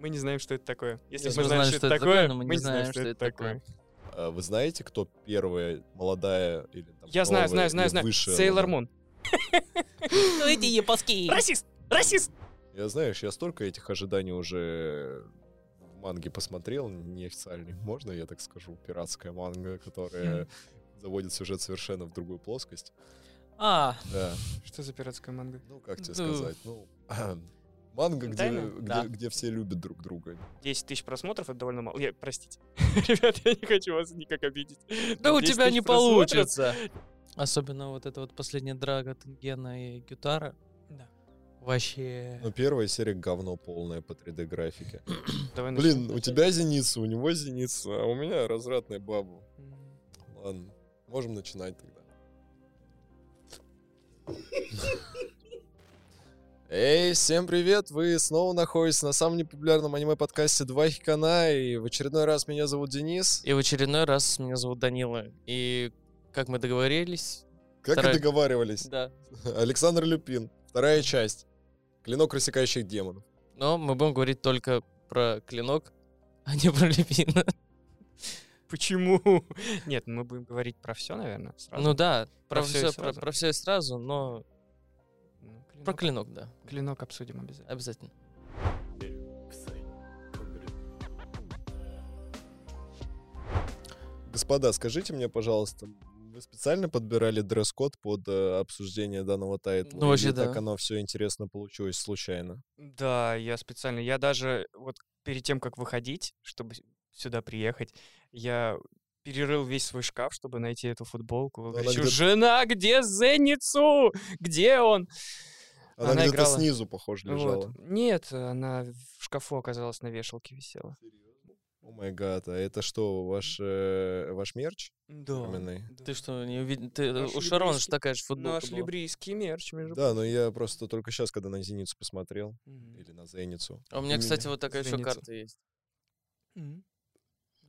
Мы не знаем, что это такое. Если Нет, мы мы знаем, знаем, что это такое, но мы не не знаем, знаем, что что это такое. А Вы знаете, кто первая молодая или там, Я знаю, знаю, знаю, знаю. Сейлор? Мун. Ну эти японские. Расист! Расист! Я знаешь, я столько этих ожиданий уже в манге посмотрел, неофициальный, можно я так скажу, пиратская манга, которая заводит сюжет совершенно в другую плоскость. А, Да, Что за пиратская манга? ну как тебе сказать, ну... Манга, где, где, Да. где все любят друг друга. 10 тысяч просмотров — это довольно мало. Я, простите. Ребят, я не хочу вас никак обидеть. да у 10 тебя не получится. Особенно вот эта вот последняя драга Тенгена и Гютара. Да. Вообще. Но первая серия говно полное по 3D-графике. Давай Блин, у тебя зеница, у него зеница, а у меня развратная баба. Ладно, можем начинать тогда. Эй, всем привет! Вы снова находитесь на самом непопулярном аниме-подкасте Два Хикана, и в очередной раз меня зовут Денис. И в очередной раз меня зовут Данила. И как мы договорились, Как Вторая- и договаривались. да. Александр Люпин, вторая часть. Клинок рассекающих демонов. Но мы будем говорить только про клинок, а не про Лепина. Почему? Нет, мы будем говорить про все, наверное, сразу. Ну да, Про про всё и все, про, сразу. про все и сразу, но клинок. про клинок, да, Клинок обсудим обязательно. обязательно. Господа, скажите мне, пожалуйста, вы специально подбирали дресс-код под э, обсуждение данного тайтла? Ну, вообще Или да. так оно все интересно получилось случайно? Да, я специально. Я даже вот перед тем, как выходить, чтобы сюда приехать, я перерыл весь свой шкаф, чтобы найти эту футболку. она Кричу, где-то- жена, где Зеницу? Где он? Она, Она где-то играла. снизу, похоже, Вот. лежала. Нет, она в шкафу оказалась на вешалке висела. О май гад, а это что, ваш, э, ваш мерч Да. фирменный? Ты что, не увидел? Ты, Наш у Шарона же такая же футболка Наш была. либрийский мерч, между Да, но я просто только сейчас, когда на Зеницу посмотрел, Мгм. или на Зеницу. А у меня, кстати, вот такая еще Зеницу. карта есть.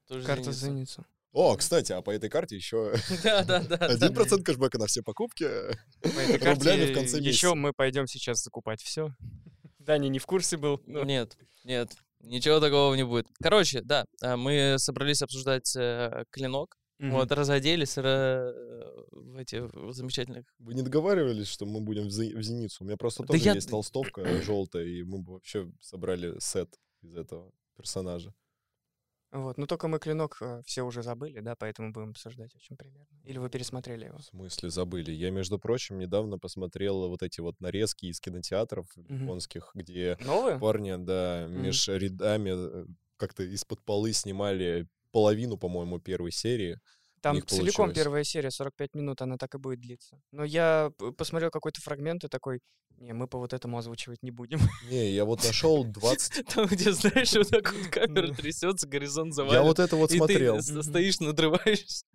Тоже Карта Зеница. Зеницу. О, кстати, а по этой карте еще Да, да, да. да. 1% кэшбэка на все покупки. По этой Рублями карте в конце еще месяца. мы пойдем сейчас закупать все. Даня не в курсе был. но- Нет, нет, ничего такого не будет. Короче, да, а, мы собрались обсуждать э, клинок. Мгм. Вот, разоделись ра- в этих замечательных... Вы не договаривались, что мы будем в Зе- в Зеницу? У меня просто Да тоже я- есть толстовка желтая, и мы бы вообще собрали сет из этого персонажа. Вот, но только мы клинок э, все уже забыли, да, поэтому будем обсуждать очень примерно. Или вы пересмотрели его? В смысле, забыли. Я, между прочим, недавно посмотрел вот эти вот нарезки из кинотеатров Мгм. японских, где Новые? парни, да, Мгм. меж рядами э, как-то из-под полы снимали половину, по-моему, первой серии. Там целиком получилось. первая серия, 45 минут, она так и будет длиться. Но я посмотрел какой-то фрагмент и такой, не, мы по вот этому озвучивать не будем. Не, я вот нашел 20... Там, где, знаешь, вот так вот камера трясется, горизонт Я завален. вот это вот и смотрел. ты с- стоишь, надрываешься.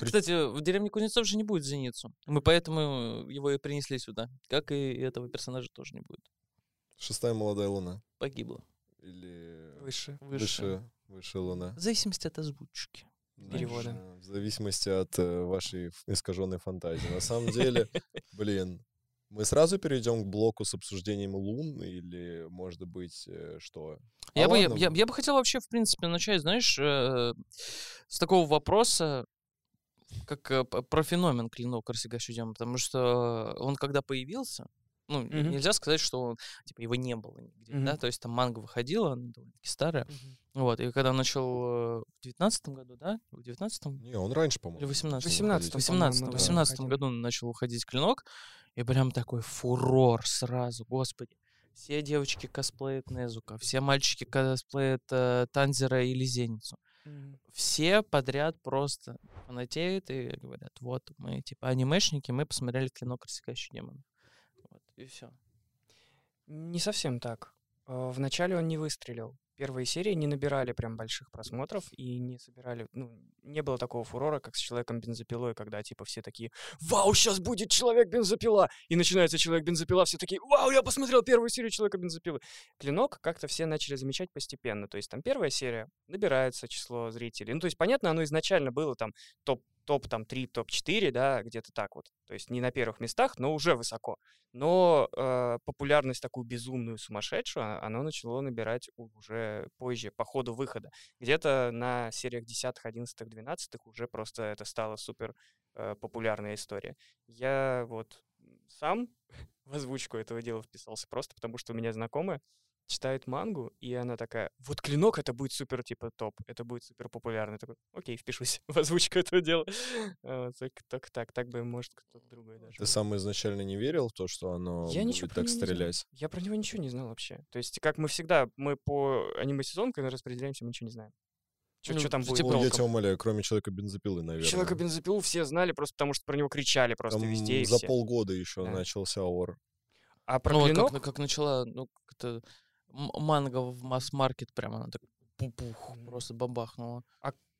Кстати, в деревне Кузнецов же не будет Зеницу. Мы поэтому его и принесли сюда. Как и этого персонажа тоже не будет. Шестая молодая луна. Погибло. Или Выше. Выше. выше, выше луна. В зависимости от озвучки. Перевода. Э, В зависимости от э, вашей искаженной фантазии. На самом деле, блин, мы сразу перейдем к блоку с обсуждением лун или, может быть, э, что? А Я бы, я, я- я бы хотел вообще, в принципе, начать, знаешь, э, с такого вопроса, как э, про феномен клинок демон, потому что он когда появился, ну, Мгм. нельзя сказать, что типа, его не было нигде, да, Мгм. то есть там манга выходила, она довольно-таки старая, вот, и когда он начал э, в девятнадцатом году, да, в девятнадцатом Не, он раньше, или по-моему. в восемнадцатом? 18-м, В 18 по-моему, да, 18 выходил. году начал выходить клинок, и прям такой фурор сразу, господи. Все девочки косплеят Незука, все мальчики косплеят э, Танзера или Зеницу. Мгм. Все подряд просто фанатеют и говорят, вот мы типа анимешники, мы посмотрели клинок рассекающий демона. И все. Не совсем так. Э, Вначале он не выстрелил. Первые серии не набирали прям больших просмотров и не собирали, ну, не было такого фурора, как с Человеком-бензопилой, когда, типа, все такие, вау, сейчас будет Человек-бензопила! И начинается Человек-бензопила, все такие, вау, я посмотрел первую серию Человека-бензопилы. Клинок как-то все начали замечать постепенно, то есть там первая серия, набирается число зрителей. Ну, то есть, понятно, оно изначально было там топ топ там 3, топ 4, да, где-то так вот. То есть не на первых местах, но уже высоко. Но э, популярность такую безумную, сумасшедшую, а- оно начало набирать уже позже, по ходу выхода. Где-то на сериях 10, 11, 12 уже просто это стало супер э, популярная история. Я вот сам в озвучку этого дела вписался просто потому, что у меня знакомая читает мангу, и она такая, вот клинок это будет супер, типа, топ, это будет супер популярно. Я такой, окей, впишусь в озвучку этого дела. А, так, так, так, так бы, может, кто-то другой даже. Ты сам изначально не верил в то, что оно Я ничего будет про так стрелять? Я про него ничего не знал вообще. То есть, как мы всегда, мы по аниме-сезону, когда распределяемся, мы ничего не знаем. Что Ну, там типа, будет Ну, я тебя умоляю, кроме человека бензопилы, наверное. Человека бензопилу все знали просто потому, что про него кричали просто Там везде и за все. полгода еще Да. начался ор. А про Ну, вот клинок... как, как начала, ну, как-то м- манга в масс-маркет прямо, она так пух просто бабахнула.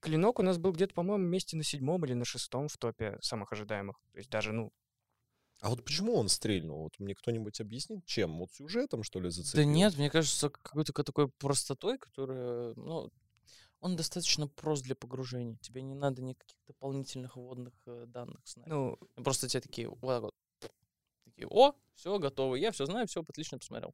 Клинок у нас был где-то, по-моему, месте на седьмом или на шестом в топе самых ожидаемых. То есть даже, ну, А вот почему он стрельнул? Вот мне кто-нибудь объяснит, чем? Вот сюжетом, что ли, Да зацепил? нет, мне кажется, какой-то ка- такой простотой, которая, ну, он достаточно прост для погружения. Тебе не надо никаких дополнительных вводных э, данных знать. ну, Просто тебе такие, вот так вот, такие, о, все, готово, я все знаю, все, отлично посмотрел.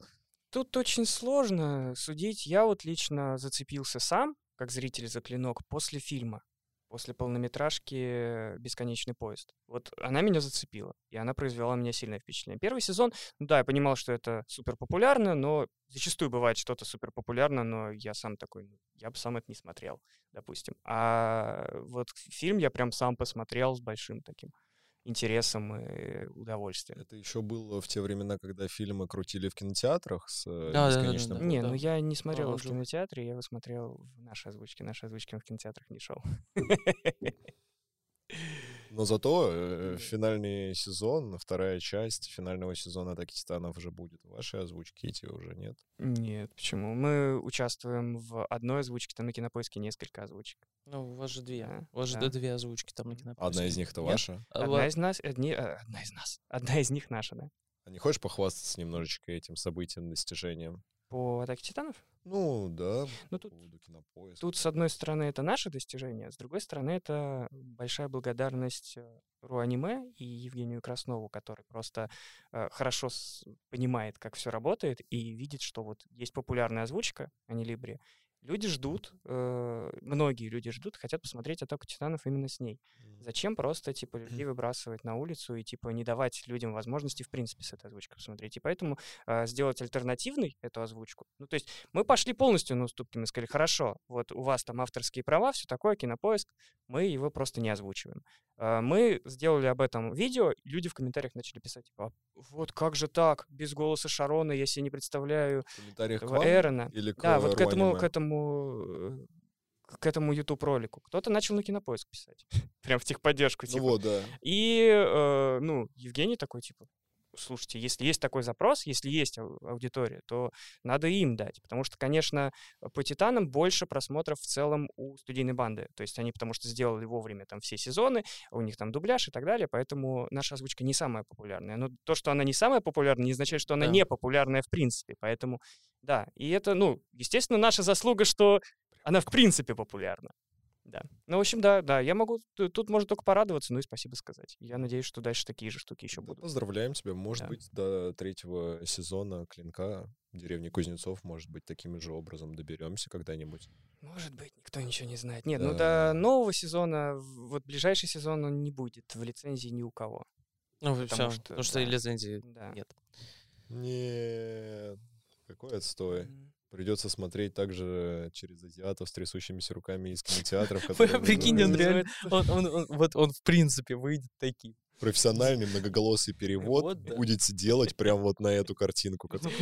Тут очень сложно судить. Я вот лично зацепился сам, как зритель за клинок, после фильма, после полнометражки «Бесконечный поезд». Вот она меня зацепила, и она произвела меня сильное впечатление. Первый сезон, ну да, я понимал, что это супер популярно, но зачастую бывает что-то супер популярно, но я сам такой, ну, я бы сам это не смотрел, допустим. А вот фильм я прям сам посмотрел с большим таким интересом и удовольствием. Это еще было в те времена, когда фильмы крутили в кинотеатрах с э, Да, да, да, бесконечным да. Не, да. ну я не смотрел его в кинотеатре, я его смотрел в нашей озвучке. Нашей озвучки в кинотеатрах не шел. Но зато э, финальный сезон, вторая часть финального сезона «Атаки Титанов» уже будет в вашей озвучке, эти уже нет. Нет, почему? Мы участвуем в одной озвучке, там на кинопоиске несколько озвучек. Ну, у вас же две. Да, у вас же да. две озвучки там на кинопоиске. Одна из них-то Нет? ваша. Одна из нас, одни, э, одна из нас, одна из них наша, да. А не хочешь похвастаться немножечко этим событием, достижением? По Атаке Титанов? Ну, да, Ну, по тут, кинопоиска. тут, с одной стороны, это наше достижение, с другой стороны, это большая благодарность э, РУ-аниме и Евгению Краснову, который просто э, хорошо с- понимает, как все работает, и видит, что вот есть популярная озвучка, а не Либри. Люди ждут, э, многие люди ждут, хотят посмотреть «Атаку Титанов» именно с ней. Зачем просто, типа, людей выбрасывать на улицу и, типа, не давать людям возможности, в принципе, с этой озвучкой посмотреть? И поэтому э, сделать альтернативной эту озвучку. Ну, то есть мы пошли полностью на уступки, мы сказали, хорошо, вот у вас там авторские права, все такое, кинопоиск, мы его просто не озвучиваем. Э, мы сделали об этом видео, люди в комментариях начали писать, типа, «А вот как же так, без голоса Шарона, я себе не представляю В комментариях к вам Эрона. или к Да, вот к этому, к этому, э, к этому YouTube ролику. Кто-то начал на кинопоиск писать. Прям в техподдержку, Ну типа. вот, да. И, э, ну, Евгений такой, типа, слушайте, если есть такой запрос, если есть ау- аудитория, то надо им дать. Потому что, конечно, по «Титанам» больше просмотров в целом у студийной банды. То есть они потому что сделали вовремя там все сезоны, у них там дубляж и так далее, поэтому наша озвучка не самая популярная. Но то, что она не самая популярная, не означает, что она Да. не популярная в принципе. Поэтому, да, и это, ну, естественно, наша заслуга, что она в принципе популярна. Да. Ну, в общем, да, да, я могу, тут можно только порадоваться, ну и спасибо сказать. Я надеюсь, что дальше такие же штуки еще Да, будут. Поздравляем тебя. Может Да. быть, до третьего сезона «Клинка» деревни Кузнецов, может быть, таким же образом доберемся когда-нибудь. Может быть, никто ничего не знает. Нет, ну Да. до нового сезона, вот ближайший сезон он не будет в лицензии ни у кого. Ну, потому все, что, потому что да. лицензии Да. нет. Нет, какой отстой. Мгм. Придется смотреть также через азиатов с трясущимися руками из кинотеатров, которые прикинь, он реально- он- он- вот он в принципе выйдет таким. профессиональный многоголосый перевод Вот, да. будете делать прям вот на эту картинку. которую-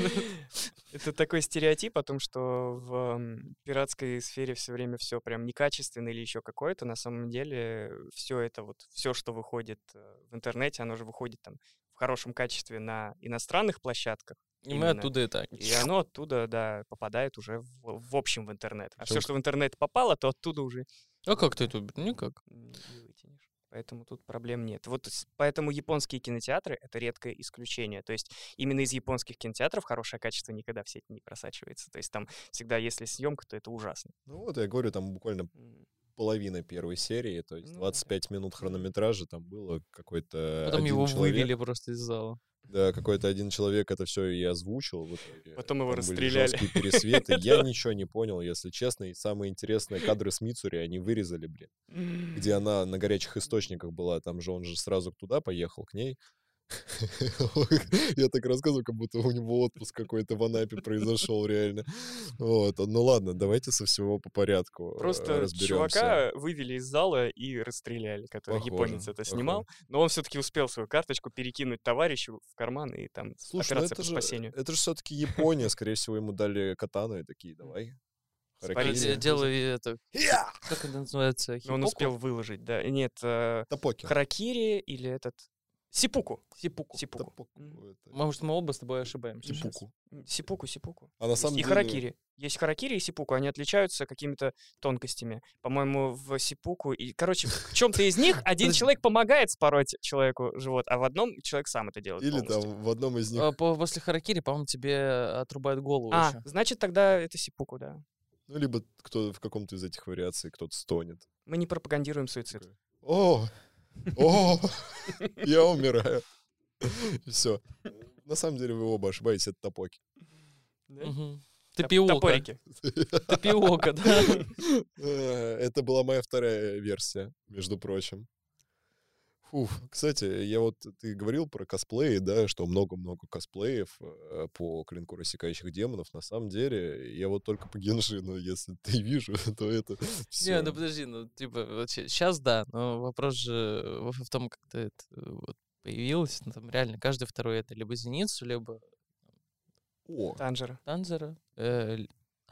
Это такой стереотип о том, что в пиратской сфере все время все прям некачественно или еще какое-то. На самом деле все это вот, все, что выходит э, в интернете, оно же выходит там в хорошем качестве на иностранных площадках. И мы оттуда и так. И оно оттуда, да, попадает уже в, в общем в интернет. А все, что в интернет попало, то оттуда уже А как ты это? Никак. не не вытянешь. Поэтому тут проблем нет. Вот поэтому японские кинотеатры — это редкое исключение. То есть именно из японских кинотеатров хорошее качество никогда в сеть не просачивается. То есть там всегда, если съемка, то это ужасно. Ну вот, я говорю, там буквально половина первой серии, то есть Ну да. 25 минут хронометража, там было какой-то Потом один его человек. вывели просто из зала. Да, какой-то один человек это все и озвучил. В итоге. Потом его Там расстреляли. пересветы. Я ничего не понял, если честно. И самые интересные кадры с Мицури они вырезали, блин. Где она на горячих источниках была. Там же он же сразу туда поехал, к ней. Я так рассказываю, как будто у него отпуск какой-то в Анапе произошел реально. Вот. Ну ладно, давайте со всего по порядку э, Просто разберемся. чувака вывели из зала и расстреляли, который Похоже, японец это похоже. снимал. Но он все-таки успел свою карточку перекинуть товарищу в карман, и там Слушай, ну операция это по же, спасению. это же все-таки Япония, скорее всего, ему дали катану и такие, давай. Харакири. Делай это, как это называется? Но он хипоку? успел выложить, да. Нет, э, Топоки. харакири или этот... Сипуку. Сипуку. Сипуку. Это, Может, мы оба с тобой ошибаемся. сейчас. Сипуку. М, Сипуку, сипуку. А на самом и деле... харакири. Есть харакири и сипуку. Они отличаются какими-то тонкостями. По-моему, в сипуку... И, короче, в чем-то из них один человек помогает спороть человеку живот, а в одном человек сам это делает Или полностью. там в одном из них... А, по- После харакири, по-моему, тебе отрубают голову А, еще. значит, тогда это сипуку, да. Ну, либо кто в каком-то из этих вариаций кто-то стонет. Мы не пропагандируем суицид. О! О! Я умираю. Все. На самом деле вы оба ошибаетесь, это топоки. Да? Мгм. Топ- Тапиока. Топорики. Тапиока, да. Э, Это была моя вторая версия, между прочим. Фух, кстати, я вот, ты говорил про косплеи, да, что много-много косплеев э, по клинку рассекающих демонов. На самом деле, я вот только по Геншину, если ты вижу, то это Не, все. ну подожди, ну типа сейчас да, но вопрос же в в том, как ты это э, вот появилось, ну там реально каждый второй это либо зеницу, либо О, Танжера. танзера. э,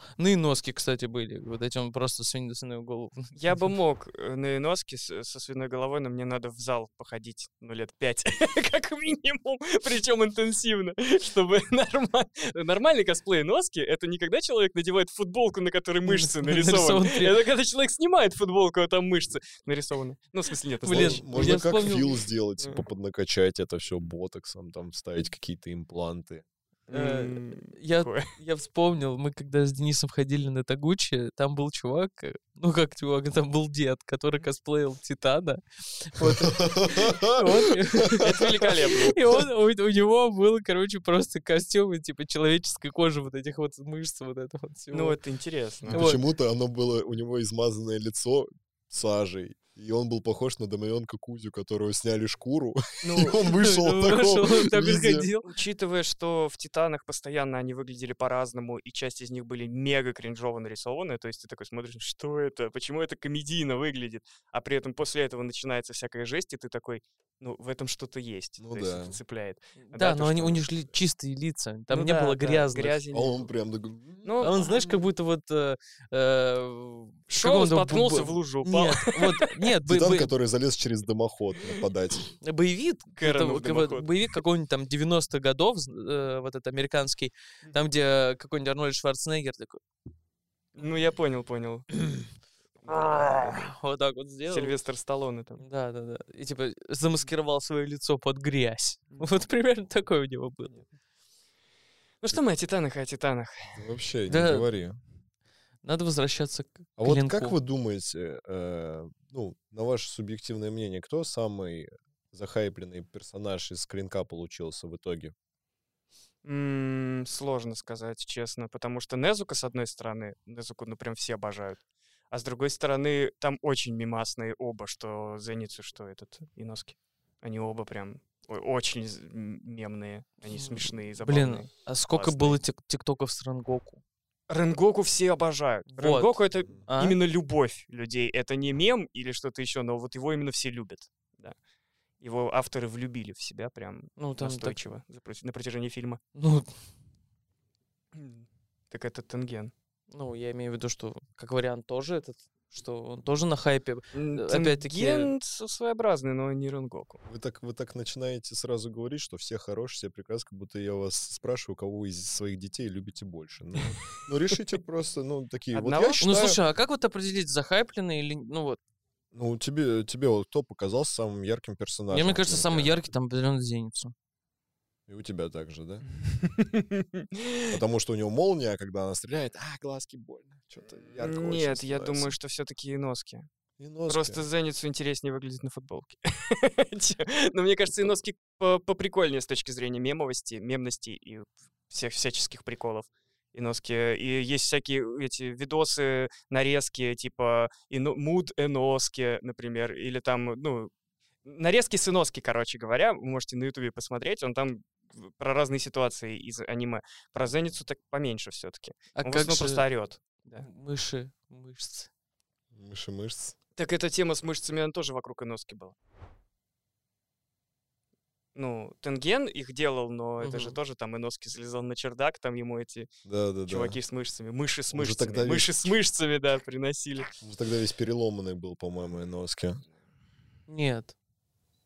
л- Ну и носки, кстати, были. Вот эти он просто свинью свиную голову. Я бы мог э, на носке с- со свиной головой, но мне надо в зал походить, ну, лет пять, как минимум, причем интенсивно, чтобы нормально... Нормальный косплей носки — это не когда человек надевает футболку, на которой мышцы нарисованы. Это когда человек снимает футболку, а там мышцы нарисованы. Ну, в смысле, нет, Блин. Можно, как фил сделать, типа поднакачать это все ботоксом, там вставить какие-то импланты. Э, Я, я вспомнил, мы когда с Денисом ходили на Тагучи, там был чувак, э, ну как чувак, там был дед, который косплеил Титана. Вот, Это великолепно. И он, у, у него был, короче, просто костюм из, типа человеческой кожи, вот этих вот мышц, вот это вот всего. Ну, это интересно. Почему-то оно было, у него измазанное лицо сажей. И он был похож на Домовенка Кузю, которого сняли шкуру. Ну, И он вышел Ну, так ходил. Учитывая, что в «Титанах» постоянно они выглядели по-разному, и часть из них были мега кринжово нарисованы, то есть ты такой смотришь, что это, почему это комедийно выглядит, а при этом после этого начинается всякая жесть, и ты такой, ну, в этом что-то есть, Ну то есть да. это цепляет. Да, то, но они, что- у них же ли- чистые лица, там Ну не да, было да, грязных. грязи А он прям такой... Ну, А он, знаешь, как будто вот... э, э, бу- споткнулся в лужу, упал. Нет, вот, нет, бо- Титан, бо- который залез через дымоход нападать. боевик, это дымоход. боевик какой-нибудь там 90-х годов, э, вот этот американский, там, где какой-нибудь Арнольд Шварценеггер такой Ну, я понял, понял. вот так вот сделал. Сильвестр Сталлоне там. Да, да, да. И типа замаскировал свое лицо под грязь. Вот примерно такое у него было. Ну что мы о «Титанах» и о «Титанах»? Вообще, не Да. говори. Надо возвращаться к А вот клинку. как вы думаете, э, ну, на ваше субъективное мнение, кто самый захайпленный персонаж из клинка получился в итоге? М, Сложно сказать, честно, потому что Незука, с одной стороны, Незуку, ну, прям все обожают, а с другой стороны, там очень мимасные оба, что Зеницу, что этот, Иноски. Они оба прям очень мемные, они смешные, забавные. Блин, а сколько классные. было тик- тиктоков с Рангоку? Ренгоку все обожают. Вот. Ренгоку — это А? именно любовь людей. Это не мем или что-то еще, но вот его именно все любят. Да. Его авторы влюбили в себя прям Ну, там так, настойчиво проти- на протяжении фильма. ну, Так это Тенген. ну, я имею в виду, что как вариант тоже этот, что он тоже на хайпе. Э, опять-таки- своеобразный, но не Ренгоку. Вы так, вы так начинаете сразу говорить, что все хорошие, все прекрасны, как будто я вас спрашиваю, кого из своих детей любите больше. Ну, ну, решите просто, ну, такие. Вот Одного? я Ну, считаю, Ну, слушай, а как вот определить, захайпленный или... Ну, вот, ну, тебе, тебе вот кто показался самым ярким персонажем? мне, мне кажется, самый яркий там определенно Зеницу. И у тебя также, да? Потому что у него молния, когда она стреляет, а, глазки больно. Что-то ярко Нет, я думаю, что все-таки. Иноски. Просто Зеницу интереснее выглядит на футболке. Но мне кажется, Иноски по- поприкольнее с точки зрения мемовости, мемности и всех всяческих приколов. Иноски. И есть всякие эти видосы, нарезки, типа муд Эноски, например, или там, ну, нарезки с Иноски, короче говоря, вы можете на Ютубе посмотреть, он там про разные ситуации из аниме. Про Зеницу так поменьше все-таки. А Он как же просто орет. Да. мыши, мышцы? Мыши мышц. Так эта тема с мышцами, она тоже вокруг Иноски была. Ну, Тенген их делал, но это же тоже там Иноски залезал на чердак, там ему эти Да, да, да. чуваки с мышцами, мыши с мышцами, тогда весь- мыши с мышцами, да, приносили. Он же тогда весь переломанный был, по-моему, Иноски. Нет.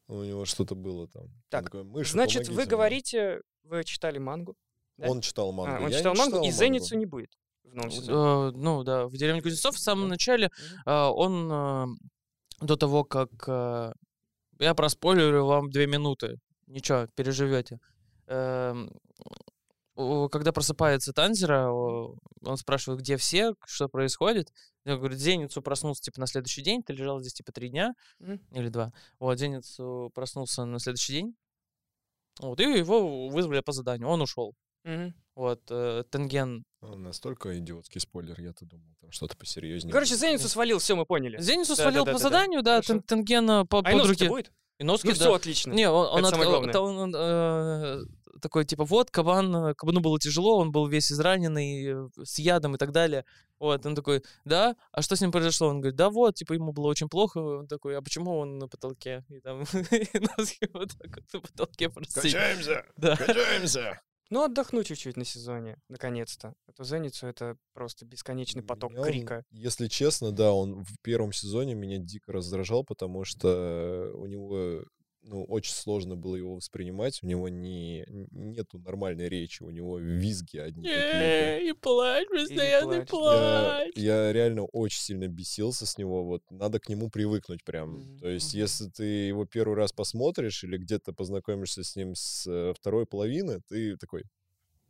У него что-то было там. Так, такой, «Мыши, Значит, вы мне». говорите, вы читали мангу? да? Он читал мангу. А, он я читал мангу, читал и Зеницу не будет в новом сезоне. Э, Ну да, в деревне Кузнецов в самом начале а, он а, до того, как а, я проспойлерю вам две минуты, ничего, переживете. Когда просыпается Танзера, он спрашивает, где все, что происходит. Я говорю, Зеницу проснулся типа на следующий день, ты лежал здесь типа три дня Мгм. или два. Вот, Зеницу проснулся на следующий день. Вот, и его вызвали по заданию, он ушел. Мгм. Вот, э, Тенген Настолько идиотский спойлер, я-то думал, там что-то посерьезнее. Короче. Зеницу свалил, все, мы поняли. Зеницу Да, свалил да, по да, да, да. заданию, да, Хорошо. Тен- Тенгена по, А под руки. будет? Иноски, Ну да. все, отлично. Не, он, он, Это от- самое главное. это он, э, такой, типа, вот, кабан, э, кабану было тяжело, он был весь израненный, э, с ядом и так далее. Вот, он такой, да, а что с ним произошло? Он говорит, да вот, типа, ему было очень плохо. Он такой, а почему он на потолке? И там Иноски вот так вот на потолке просто сидит. Качаемся! Да. Качаемся! Ну, отдохну чуть-чуть на сезоне, наконец-то. А то Зеницу это просто бесконечный поток Меня он, крика. если честно, да, он в первом сезоне меня дико раздражал, потому что у него ну, очень сложно было его воспринимать. У него не, нету нормальной речи, у него визги одни какие-то. И плачь, постоянный плачь. Я, я реально очень сильно бесился с него. Вот надо к нему привыкнуть прям. Мгм, То есть, если ты его первый раз посмотришь или где-то познакомишься с ним с э, второй половины, ты такой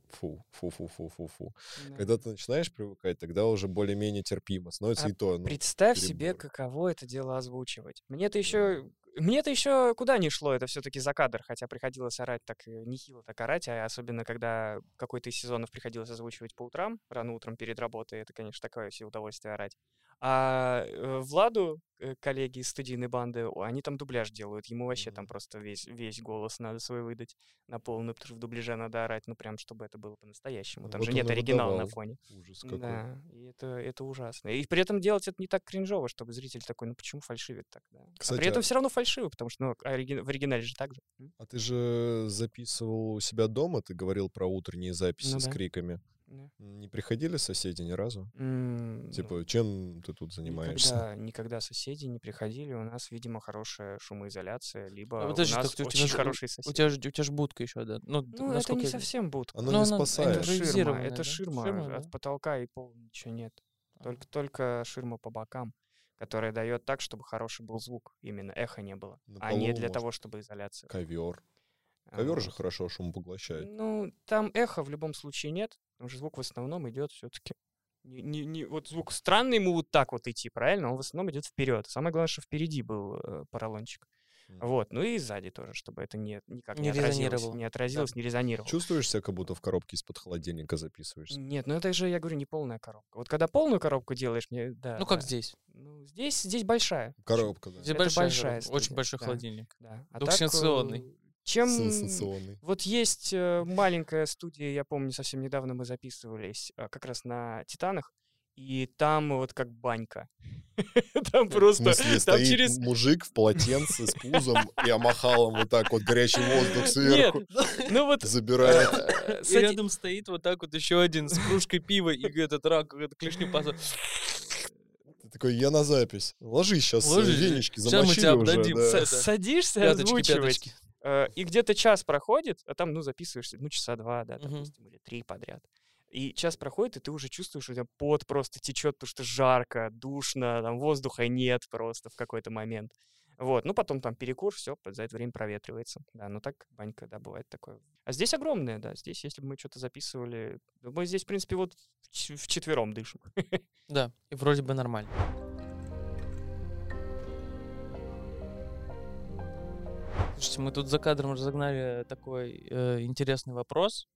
фу, фу, фу, фу, фу, фу. Да. Когда ты начинаешь привыкать, тогда уже более-менее терпимо. Становится А и то. ну, Представь себе, перебор. каково это дело озвучивать. Мне-то еще... Мне-то еще куда не шло, это все-таки за кадр, хотя приходилось орать так э, нехило так орать, а особенно когда какой-то из сезонов приходилось озвучивать по утрам, рано утром перед работой, это, конечно, такое себе удовольствие орать. А э, Владу, коллеги из студийной банды, они там дубляж делают, ему вообще там Мгм. просто весь, весь голос надо свой выдать на полную, потому что в дубляже надо орать, ну прям, чтобы это было по-настоящему. Там Вот же нет оригинала на фоне. Ужас какой. Да, и это, это ужасно. И при этом делать это не так кринжово, чтобы зритель такой, ну почему фальшивит так, да? а Кстати, при этом а- все равно фальшиво, потому что ну, оригин- в оригинале же так же. А ты же записывал у себя дома, ты говорил про утренние записи Ну с да. криками. Да. Не приходили соседи ни разу? Ну, Типа, чем ты тут занимаешься? Никогда, никогда соседи не приходили. У нас, видимо, хорошая шумоизоляция, либо А у подожди, нас так у тебя очень же- хорошие У соседи. тебя же, у тебя же будка еще, да? Ну, Ну, это не я- совсем будка. Оно Ну, не спасает. это ширма, это да? ширма. Ширма, От да? потолка и пол ничего нет. Ага. Только, только ширма по бокам, которая дает так, чтобы хороший был звук. Именно эхо не было. На а не для может того, чтобы изоляция. Ковер. Ковер же хорошо шум поглощает. Ну, там эхо в любом случае нет, потому что звук в основном идет все-таки. Не, не, не- вот звук странный ему вот так вот идти, правильно? Он в основном идет вперед. Самое главное, что впереди был э, поролончик. Вот, ну и сзади тоже, чтобы это не, никак не, Не отразилось, не отразилось, не резонировало. Чувствуешь себя, как будто в коробке из-под холодильника записываешься? Нет, ну это же, я говорю, не полная коробка. Вот когда полную коробку делаешь, мне, да. Ну, как да. здесь. Ну, здесь, здесь большая. Коробка, да. Здесь Это большая, большая очень студия, большой да. холодильник. Да. А Двухсенсационный. так, э, Чем... Сенсационный. Вот есть э, маленькая студия, я помню, совсем недавно мы записывались э, как раз на Титанах, и там вот как банька. Там В просто... смысле, Там стоит через... мужик в полотенце с пузом и амахалом вот так вот горячий воздух Нет, сверху ну вот... забирает. э, И сади- рядом стоит вот так вот еще один с кружкой пива и этот рак, этот клешню паса. Ты такой, я на запись. Ложись сейчас, Ложись, венички щас мы замочили тебя уже. обдадим. да. Садишься Пяточки, озвучивать, пяточки. Э, и где-то час проходит, а там, ну, записываешься, ну, часа два, да, допустим, или три подряд. И час проходит, и ты уже чувствуешь, что у тебя пот просто течет, потому что жарко, душно, там воздуха нет просто в какой-то момент. Вот, ну потом там перекур, все, за это время проветривается. Да, ну так банька, да, бывает такое. А здесь огромная, да, здесь, если бы мы что-то записывали, мы здесь, в принципе, вот в ч- вчетвером дышим. Да, и вроде бы нормально. Слушайте, мы тут за кадром разогнали такой э, интересный вопрос.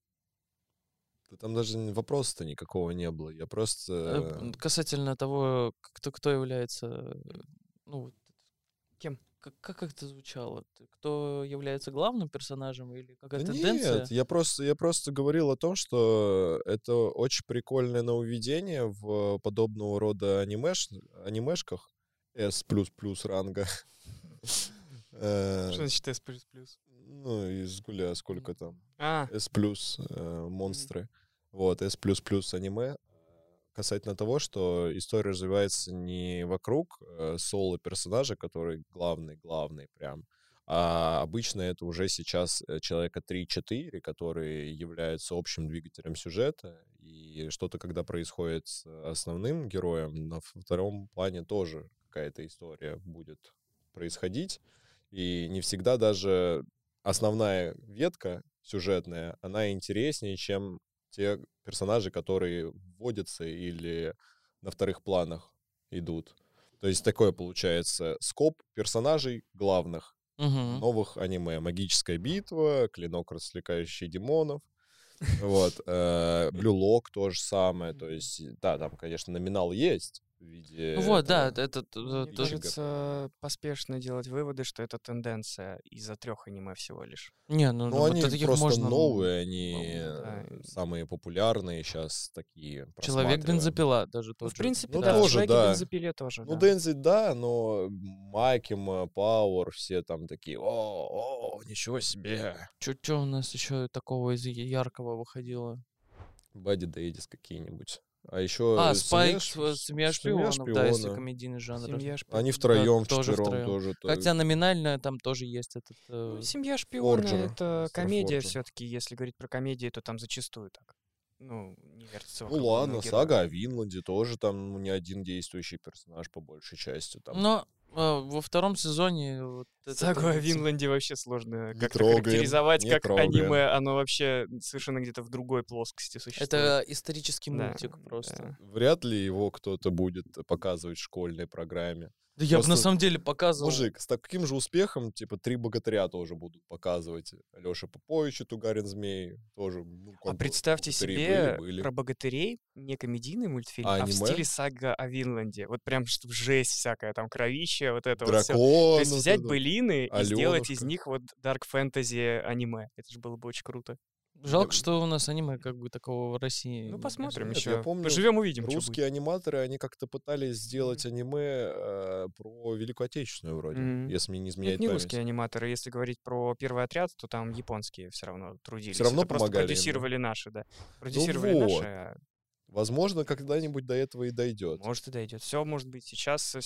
Да там даже вопроса-то никакого не было. Я просто... э, э, касательно того, кто, кто является... э, Ну, вот Кем? Как, как это звучало? Кто является главным персонажем или Да какая-то тенденция? Нет, я просто, я просто говорил о том, что это очень прикольное нововведение в подобного рода анимеш, анимешках S++ ранга. Э, Что значит S++? Ну, из гуля сколько там? А, S+, э, монстры. Вот, S++ аниме. Касательно того, что история развивается не вокруг э, соло-персонажа, который главный-главный прям, а обычно это уже сейчас человека 3-4, которые являются общим двигателем сюжета, и что-то, когда происходит с основным героем, на втором плане тоже какая-то история будет происходить, и не всегда даже основная ветка сюжетная, она интереснее, чем те персонажи, которые вводятся или на вторых планах идут. То есть такое получается скоп персонажей главных Мгм. новых аниме. Магическая битва, клинок, развлекающий демонов. Вот. э, Lock то же самое. То есть, да, там, конечно, номинал есть в виде... Ну вот, да, это мне э, тоже... кажется, поспешно делать выводы, что это тенденция из-за трех аниме всего лишь. Не, ну, Ну, вот они таких просто можно... новые, они ну, да. э, самые популярные сейчас такие. Человек просматриваемые. бензопила даже Ну, тот в принципе, Ну, да, тоже, в «Человеке да. бензопиле тоже, Ну, да. Дензи, да, но Макима, Пауэр, все там такие, о, о, ничего себе. Что у нас еще такого из яркого выходило? Бадди Дэйдис какие-нибудь. А еще А, семья Спайк, семья семья шпионов, да, если шпиона. комедийный жанр. Семья шпионов. Они втроем, тоже вчетвером втроем. тоже. то Хотя номинально там тоже есть этот... Ну, э, Семья шпиона Форджера, это комедия все-таки. Если говорить про комедию, то там зачастую так. Ну, не вертится Ну ладно, сага о Винланде тоже там ну, не один действующий персонаж по большей части. Там. Но во втором сезоне... Вот Сагу о Винланде вообще сложно как-то трогаем, характеризовать не как трогаем. аниме. Оно вообще совершенно где-то в другой плоскости существует. Это исторический Да, мультик просто. да. Вряд ли его кто-то будет показывать в школьной программе. Да я бы на самом деле показывал. Мужик, с таким же успехом, типа, три богатыря тоже будут показывать. Алеша Попович и Тугарин Змей тоже. ну, А представьте себе были, были. про богатырей не комедийный мультфильм, А а, в стиле сага о Винланде. Вот прям чтобы жесть всякая, там кровище, вот это вот всё. Дракон. То есть вот взять это. былины и сделать из них вот дарк фэнтези аниме. Это же было бы очень круто. Жалко, что у нас аниме как бы такого в России. Ну, посмотрим Нет, еще. я помню, Поживем, увидим. Русские аниматоры, они как-то пытались сделать аниме э, про Великую Отечественную вроде, Мгм. если мне не будет. изменяет Нет, не память. русские аниматоры. Если говорить про первый отряд, то там японские все равно трудились. равно Это просто помогали им, да? продюсировали наши, да. Продюсировали вот. наши, а Возможно, когда-нибудь до этого и дойдет. может и дойдет. Все может быть. Сейчас э,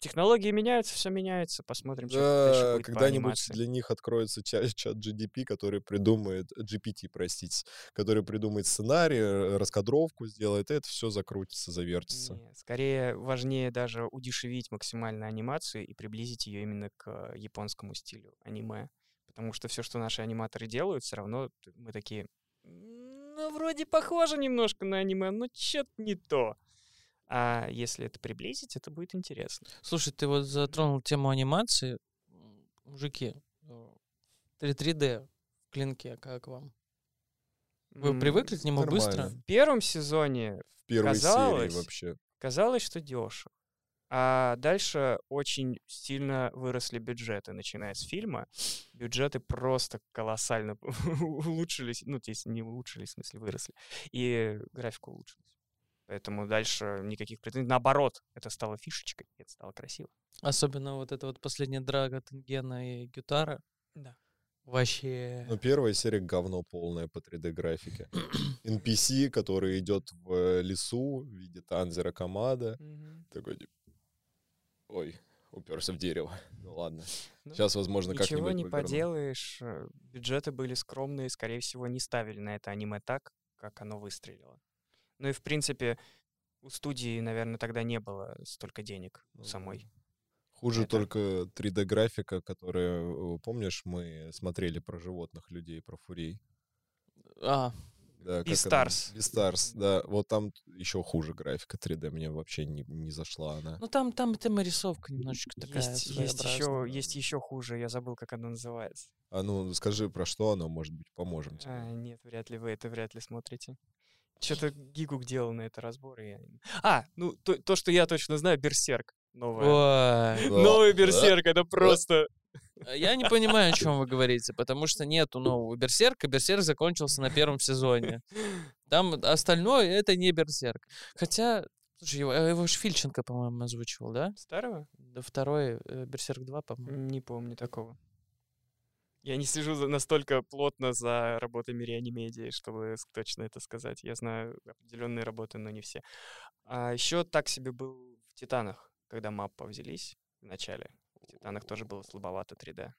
технологии меняются, все меняется. Посмотрим, что дальше Да, будет когда-нибудь для них откроется чат, чат GDP, который придумает, GPT, простите, который придумает сценарий, э, раскадровку сделает, и это все закрутится, завертится. Не, скорее важнее даже удешевить максимально анимацию и приблизить ее именно к э, японскому стилю аниме. Потому что все, что наши аниматоры делают, все равно мы такие, ну, вроде похоже немножко на аниме, но что-то не то. А если это приблизить, это будет интересно. Слушай, ты вот затронул тему анимации. Мужики, э, 3D в клинке, как вам? Вы М, привыкли к нему быстро? нормально. В первом сезоне В первой Казалось, серии вообще. казалось, что дешево. А дальше очень сильно выросли бюджеты, начиная с фильма. Бюджеты просто колоссально улучшились. Ну, то есть не улучшились, в смысле выросли. И графика улучшилась. Поэтому дальше никаких претензий. Наоборот, это стало фишечкой, и это стало красиво. Особенно вот эта вот последняя драга Тенгена и Гютара. Да. Вообще... Ну, первая серия говно полное по 3D-графике. NPC, который идет в э, лесу в виде Танзера Камада. Такой, типа, ой, уперся в дерево. Ну ладно. Ну, Сейчас, возможно, Ничего как-нибудь не выверну. поделаешь. э, Бюджеты были скромные, скорее всего, не ставили на это аниме так, как оно выстрелило. Ну и, в принципе, у студии, наверное, тогда не было столько денег у Ну, самой. Хуже Это- только 3D-графика, которая, э, помнишь, мы смотрели про животных людей, про фурей. А, Да? Beastars. Beastars, да. Вот там еще хуже графика 3D, мне вообще не, не зашла она. Ну там, там тема рисовка немножечко такая Есть, есть, еще, есть еще хуже, я забыл, как она называется. А ну, скажи, про что она, может быть, поможем тебе. А, нет, вряд ли вы это вряд ли смотрите. Что-то Гигук делал на это разбор. и я... А, ну, то, то, что я точно знаю, Берсерк. Новая. Ой. Новый. Берсерк, это просто... А Я не понимаю, о чем вы говорите, потому что нету нового Берсерка. Берсерк закончился на первом сезоне. Там остальное это не Берсерк. Хотя, слушай, его, э, его ж Фильченко, по-моему, озвучивал, да? Старого? Да второй э, Берсерк 2, по-моему. Не помню такого. Я не слежу за- настолько плотно за работами реанимедии, чтобы точно это сказать. Я знаю определенные работы, но не все. А еще так себе был в Титанах, когда маппа взялись в начале. В Титанах тоже было слабовато 3D.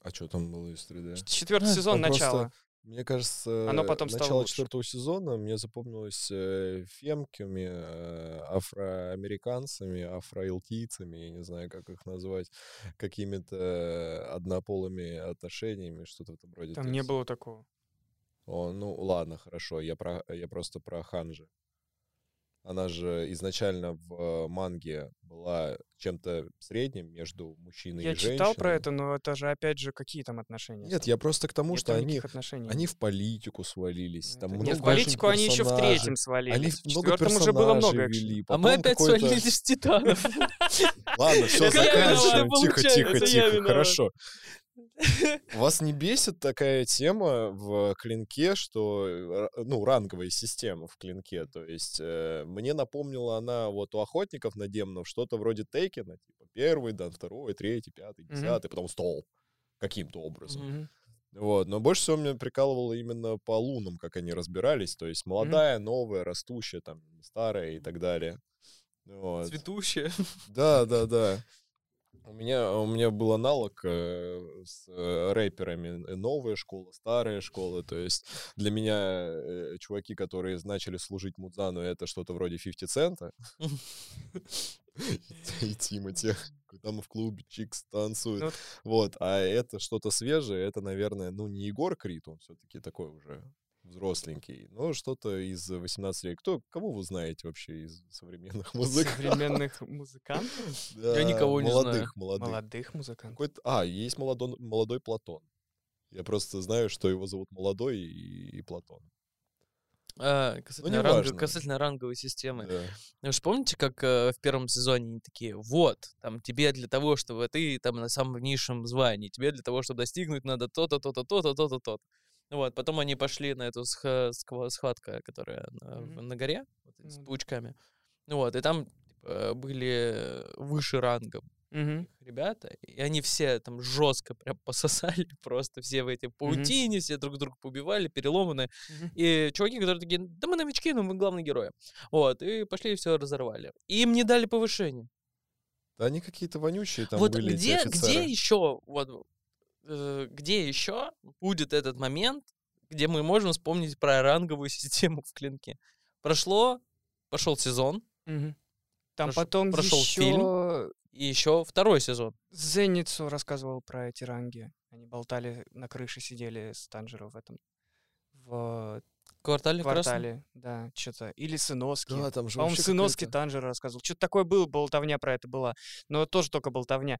А что там было из 3D? Ч- Четвертый А, сезон, там просто начало. Мне кажется, Оно потом стало начало лучше. четвертого сезона мне запомнилось э, фемками, э, афроамериканцами, афроилтийцами, я не знаю, как их назвать, какими-то однополыми отношениями, что-то в этом роде. Там не было такого. О, ну ладно, хорошо, я, про, я просто про Ханжи. Она же изначально в э, манге была чем-то средним между мужчиной Я и женщиной. читал про это, но это же опять же какие там отношения? Нет, там? я просто к тому, Нет что они, отношений. они в политику свалились. Там Нет, много в политику они еще в третьем свалились. Они в много четвертом уже было много вели. А мы опять свалились с Титанов. Ладно, все, я заканчиваем. Тихо, тихо, я тихо. Хорошо. Вас не бесит такая тема в клинке, что, э, ну, ранговая система в клинке? То есть э, мне напомнила она вот у охотников на демонов что-то вроде Тейкена, типа первый, дан второй, третий, пятый, десятый, потом стол каким-то образом. Мгм. Вот, но больше всего меня прикалывало именно по лунам, как они разбирались, то есть молодая, новая, растущая, там, старая и так далее. Вот. Цветущая. Да, да, да. У меня, у меня был аналог э, с э, рэперами. Э, Новая школа, старая школа. То есть для меня э, чуваки, которые начали служить Мудзану, это что-то вроде 50 цента. И Тимати. Там в клубе Чикс танцует. Ну вот- Вот. А это что-то свежее. Это, наверное, ну не Егор Крид, он все-таки такой уже взросленький, но что-то из 18 лет. Кто, кого вы знаете вообще из современных музыкантов? Современных музыкантов? Да, никого не знаю. молодых, Молодых, музыкантов. Какой-то... А, есть молодой, молодой Платон. Я просто знаю, что его зовут Молодой и, и Платон. А, Касательно ранго- неважно. касательно ранговой системы. Да. Вы же помните, как э, в первом сезоне они такие, вот, там, тебе для того, чтобы ты там на самом низшем звании, тебе для того, чтобы достигнуть, надо то-то, то-то, то-то, то-то, то-то. Вот, потом они пошли на эту схватка, которая Мгм. на горе, вот эти с Ну паучками. Ну Вот, и там типа, были выше рангом Мгм. ребята, и они все там жестко прям пососали просто все в эти паутине, все друг друга побивали, переломанные. Мгм. И чуваки, которые такие, да мы новички, но мы главные герои. Вот, и пошли и все разорвали. И им не дали повышения. Да они какие-то вонючие там вот были, где, где еще, вот, э, где еще будет этот момент, где мы можем вспомнить про ранговую систему в клинке? Прошло, пошел сезон, Мгм. Там Прош- потом прошел фильм. еще и еще второй сезон. Зеницу рассказывал про эти ранги. Они болтали на крыше, сидели с Танжеро в этом в Квартале квартале, да, что-то. Или Сыноски. Да, там же По-моему, вообще Сыноски Танжера рассказывал. Что-то такое было, болтовня про это была. Но тоже только болтовня.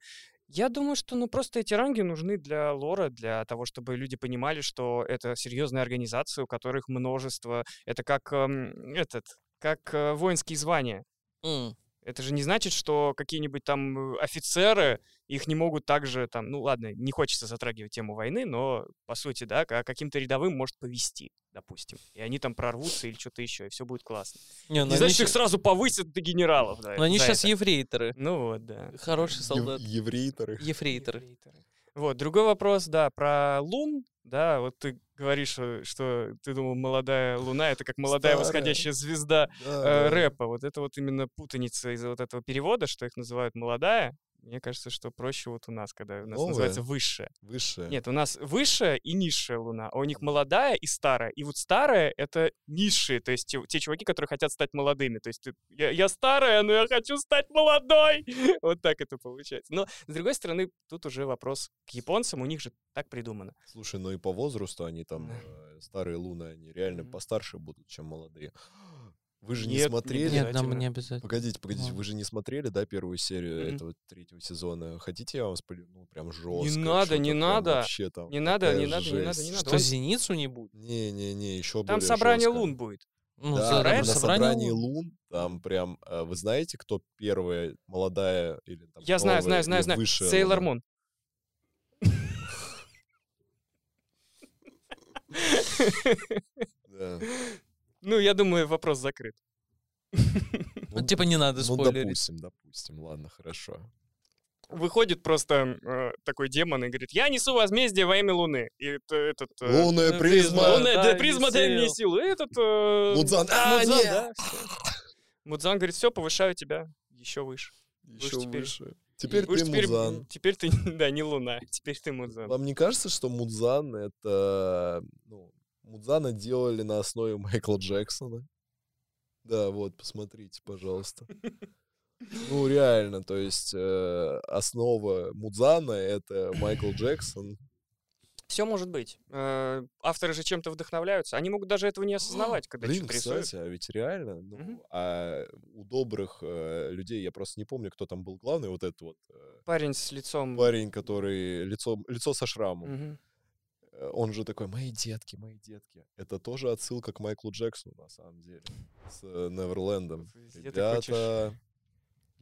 Я думаю, что ну просто эти ранги нужны для лора, для того, чтобы люди понимали, что это серьезная организация, у которых множество. Это как эм, этот, как э, воинские звания. М. Это же не значит, что какие-нибудь там э, офицеры их не могут также там, ну ладно, не хочется затрагивать тему войны, но по сути, да, ка- каким-то рядовым может повести, допустим, и они там прорвутся или что-то еще, и все будет классно. Не, ну Не они значит, их сразу повысят до генералов. Да, но они сейчас это. ефрейторы. Ну вот, да. Хороший Ев- солдат. Еврейторы. Ефрейторы. Ефрейторы. Вот, другой вопрос, да, про лун, да, вот ты говоришь, что, что ты думал, молодая луна, это как молодая Старая. восходящая звезда Да, э, рэпа. Вот это вот именно путаница из-за вот этого перевода, что их называют молодая, Мне кажется, что проще вот у нас, когда у нас Новая? называется высшая. Высшая. Нет, у нас высшая и низшая луна, а у них молодая и старая. И вот старая — это низшие, то есть те, те чуваки, которые хотят стать молодыми. То есть ты- я, я старая, но я хочу стать молодой. Вот так это получается. Но, с другой стороны, тут уже вопрос к японцам, у них же так придумано. Слушай, ну и по возрасту они там, э, старые луны, они реально постарше будут, чем молодые. Вы же не Нет, не смотрели? Нет, нам не обязательно. Погодите, погодите, Ну. вы же не смотрели, да, первую серию Мгм. этого третьего сезона? Хотите, я вам спойлерну? Ну, прям жестко. надо, что-то не надо. Вообще там Не надо, не надо, не надо, жесть. не надо. Что, Он- зеницу не будет? Не-не-не, еще Там собрание жестко. лун будет. Ну, Да, на собрании лун. лун, там прям, э, вы знаете, кто первая молодая или там Я знаю, новая знаю, знаю, знаю. высшая Сейлор? Мун. Да. Ну, я думаю, вопрос закрыт. Ну, типа не надо Ну, спойлерить. допустим, допустим, ладно, хорошо. Выходит просто э, такой демон и говорит, я несу возмездие во имя Луны. И это, этот... э, Лунная ну, призма! призма. Лунная дай да, призма дай мне сил. силу. И этот... э, Мудзан, а, Мудзан, нет! да. Мудзан говорит, все, повышаю тебя еще выше. Еще теперь- выше. Теперь Уж ты теперь, Мудзан. теперь ты, да, не Луна, теперь ты Мудзан. Вам не кажется, что Мудзан это... Ну, Мудзана делали на основе Майкла Джексона? Да, вот, посмотрите, пожалуйста. Ну, реально, то есть э, основа Мудзана — это Майкл Джексон. Все может быть. Э, Авторы же чем-то вдохновляются. Они могут даже этого не осознавать, когда Блин, что-то рисуют. кстати, а ведь реально, ну, Мгм. а у добрых э, людей, я просто не помню, кто там был главный, вот этот вот э, Парень с лицом... парень, который лицо, лицо со шрамом. Мгм. Э, Он же такой, мои детки, мои детки. Это тоже отсылка к Майклу Джексону, на самом деле, с э, Неверлендом. Ребята,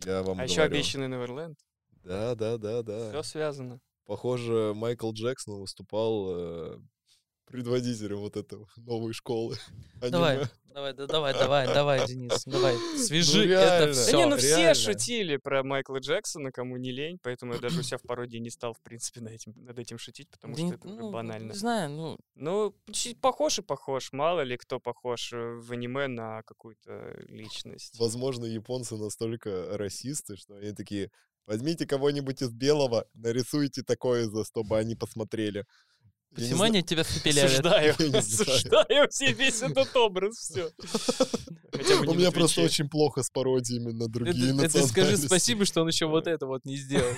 я вам А еще обещанный Неверленд. Да, да, да, да. Все связано. Похоже, Майкл Джексон выступал э, предводителем вот этого новой школы. Давай, аниме. давай, да, давай, давай, давай, Денис, давай, свяжи Ну, реально. это Да Да все. не, ну все реально. шутили про Майкла Джексона, кому не лень, поэтому я даже у себя в пародии не стал, в принципе, над этим, над этим шутить, потому Да что не- это ну, банально. Не знаю, ну, Ну, чуть похож и похож. Мало ли кто похож э, в аниме на какую-то личность. Возможно, японцы настолько расисты, что они такие, возьмите кого-нибудь из белого, нарисуйте такое, за чтобы они посмотрели. Почему они тебя не знаю. осуждаю все весь этот образ, все. У меня просто очень плохо с пародиями на другие Это, скажи спасибо, что он еще вот это вот не сделал.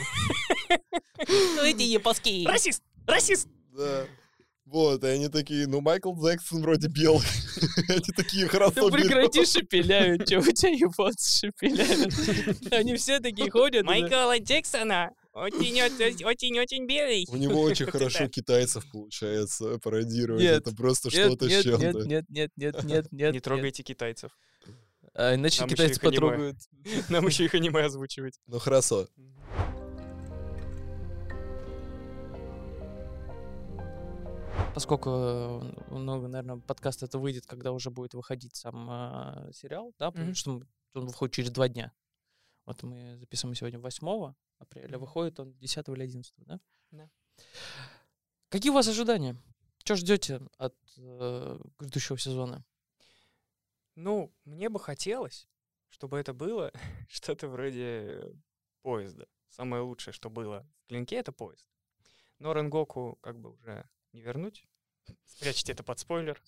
Ну эти японские. Расист! Расист! Да. Вот, и они такие, ну, Майкл Джексон вроде белый. Они такие, хорошо, Да берем». прекрати шепелявить, что у тебя японцы шепеляют. Они все такие ходят. Майкла Джексона очень-очень белый. У него очень хорошо китайцев получается пародировать. Это просто что-то с нет, чем-то. нет, нет, нет, нет, нет, нет. Не трогайте китайцев. А, иначе Нам китайцы аниме. потрогают. Нам еще их аниме озвучивать. Ну, хорошо. Поскольку э, много, наверное, подкаст это выйдет, когда уже будет выходить сам а, сериал, да, потому что он- он выходит через два дня. Вот мы записываем сегодня 8 апреля, выходит он 10 или 11, да? Да. Какие у вас ожидания? Что ждете от э, грядущего сезона? Ну, мне бы хотелось, чтобы это было что-то вроде поезда. Самое лучшее, что было в клинке, это поезд. Но Ренгоку как бы уже не вернуть. Спрячьте это под спойлер.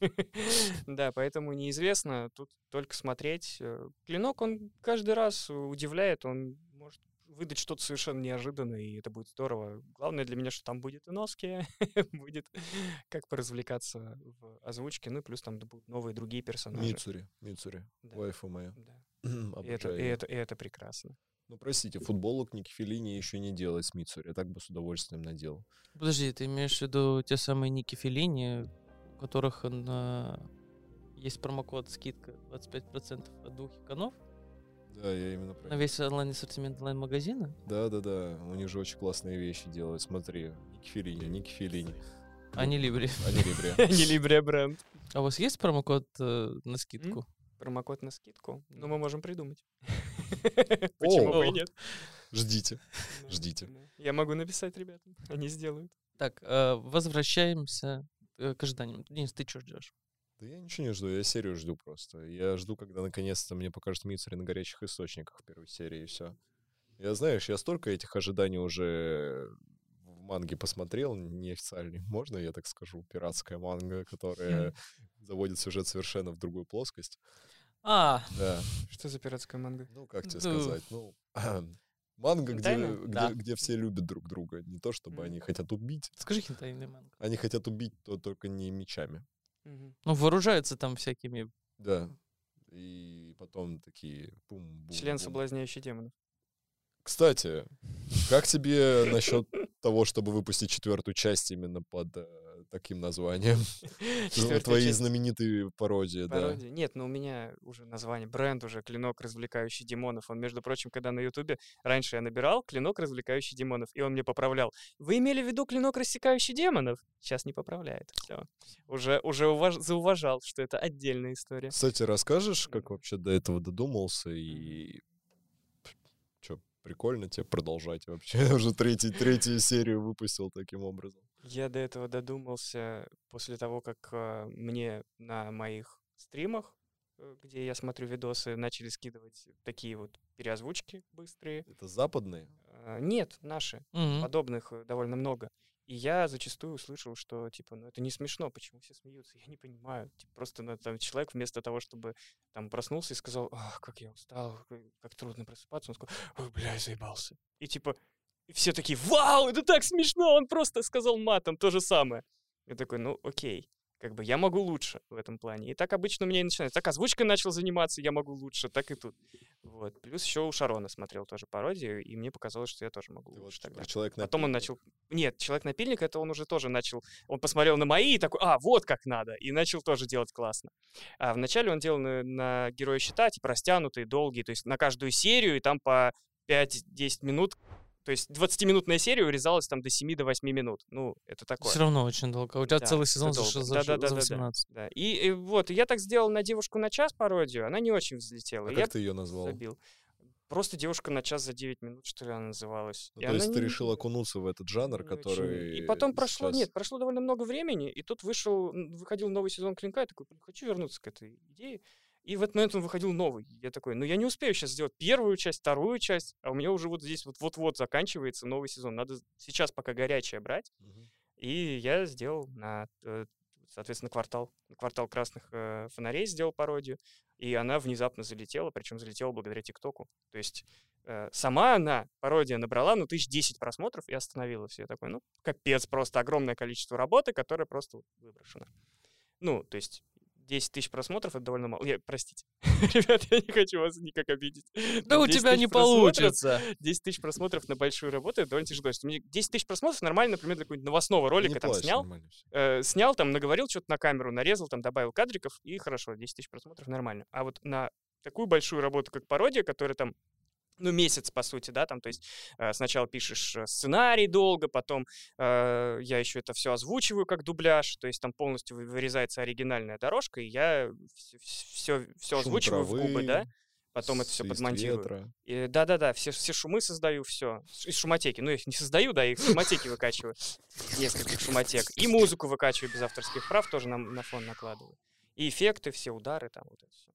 Да, поэтому неизвестно. Тут только смотреть. Э, Клинок, он каждый раз удивляет. Он может выдать что-то совершенно неожиданное, и это будет здорово. Главное для меня, что там будет и носки, будет как поразвлекаться в озвучке, ну и плюс там будут новые другие персонажи. Мицури, Мицури, Да. вайфу моя. Да. И это, Обожаю и, это, и это прекрасно. Ну, простите, футболок Ники Филини еще не делать с Мицури. Я так бы с удовольствием наделал. Подожди, ты имеешь в виду те самые Ники Филини, у которых на... есть промокод скидка 25% от двух эконов Да, я именно про на весь онлайн-ассортимент онлайн-магазина? Да-да-да, у них же очень классные вещи делают. Смотри, Филини. А не Либри. Они ребре. Не Либрия бренд. А у вас есть промокод э, на скидку? Промокод на скидку. Ну, Да. мы можем придумать. Почему бы и нет? Ждите. Да, Ждите. да. Я могу написать ребятам. Они сделают. Так, э, возвращаемся э, к ожиданиям. Денис, ты что ждешь? Да я ничего не жду, я серию жду просто. Я жду, когда наконец-то мне покажут Мицури на горячих источниках в первой серии, и все. Я, знаешь, я столько этих ожиданий уже в манге посмотрел, неофициальный, можно я так скажу, пиратская манга, которая заводит сюжет совершенно в другую плоскость. А, Да, Что за пиратская манга? ну как тебе сказать, ну... Манга, где, Хентайная? где, Да. где все любят друг друга. Не то, чтобы Мгм. они хотят убить. скажи хентайный манга. Они хотят убить, то только не мечами. Ну, вооружаются там всякими. Да. И потом такие бум-бум. Член, соблазняющий демонов. Кстати, как тебе насчет того, чтобы выпустить четвертую часть именно под э, таким названием? Твои часть знаменитые пародии, да. пародии. Нет, но у меня уже название, бренд уже, клинок, развлекающий демонов. Он, между прочим, когда на Ютубе, раньше я набирал клинок, развлекающий демонов, и он мне поправлял. Вы имели в виду клинок, рассекающий демонов? Сейчас не поправляет. Все. Уже, уже уваж- зауважал, что это отдельная история. Кстати, расскажешь, как вообще до этого додумался и прикольно тебе продолжать вообще? Уже третий, третью серию выпустил таким образом. Я до этого додумался после того, как э, мне на моих стримах, где я смотрю видосы, начали скидывать такие вот переозвучки быстрые. Это западные? Э, Нет, наши. Мгм. Подобных э, довольно много. И я зачастую услышал, что, типа, ну это не смешно, почему все смеются? Я не понимаю. Типа, просто ну, там, человек вместо того, чтобы там проснулся и сказал, ах, как я устал, как, как трудно просыпаться, он сказал, ой, бля, я заебался. И типа, и все такие, вау, это так смешно, он просто сказал матом то же самое. Я такой, ну окей, как бы я могу лучше в этом плане. И так обычно у меня и начинается. Так озвучкой начал заниматься, я могу лучше, так и тут. Вот. Плюс еще у Шарона смотрел тоже пародию, и мне показалось, что я тоже могу Ты вот лучше тогда. человек Потом он начал... Нет, Человек-напильник, это он уже тоже начал... Он посмотрел на мои и такой, а, вот как надо. И начал тоже делать классно. А вначале он делал на, на Героя Щита, типа, растянутые, долгие, то есть на каждую серию, и там по 5-10 минут. То есть 20-минутная серия урезалась там до 7 до 8 минут. Ну, это такое. Все равно очень долго. У тебя Да, целый сезон за, за, Да-да-да-да-да. за 18. Да. И, и вот, я так сделал на девушку на час пародию, она не очень взлетела. А я как ты ее назвал? забил. Просто девушка на час за 9 минут, что ли, она называлась. Ну, И то есть она ты не- решил окунуться в этот жанр, не очень. который И потом прошло, сейчас- нет, прошло довольно много времени, и тут вышел, выходил новый сезон Клинка, я такой, «Блин, хочу вернуться к этой идее. И в этот момент он выходил новый. Я такой, ну я не успею сейчас сделать первую часть, вторую часть, а у меня уже вот здесь вот вот-вот заканчивается новый сезон. Надо сейчас пока горячее брать. Мгм. И я сделал на, э, соответственно, квартал, квартал красных э, фонарей сделал пародию, и она внезапно залетела, причем залетела благодаря ТикТоку. То есть э, сама она, пародия, набрала, ну, тысяч десять просмотров и остановилась. Я такой, ну, капец, просто огромное количество работы, которая просто вот выброшена. Ну, то есть 10 тысяч просмотров — это довольно мало. Я, простите. Ребят, я не хочу вас никак обидеть. Да у 10 тебя не получится. 10 тысяч просмотров на большую работу — это довольно тяжело. То есть мне 10 тысяч просмотров нормально, например, для какого-нибудь новостного ролика Не там снял, э, снял там, наговорил что-то на камеру, нарезал, там добавил кадриков, и хорошо, 10 тысяч просмотров нормально. А вот на такую большую работу, как пародия, которая там ну, месяц, по сути, да, там, то есть э, сначала пишешь э, сценарий долго, потом э, я еще это все озвучиваю как дубляж, то есть там полностью вы- вырезается оригинальная дорожка, и я все, все Шум озвучиваю в губы, да, потом это все подмонтирую. Да-да-да, все, все шумы создаю, все. Из шумотеки. Ну, я их не создаю, да, я их из шумотеки выкачиваю. Нескольких шумотек. И музыку выкачиваю без авторских прав, тоже на, на фон накладываю. И эффекты, все удары там, вот это все.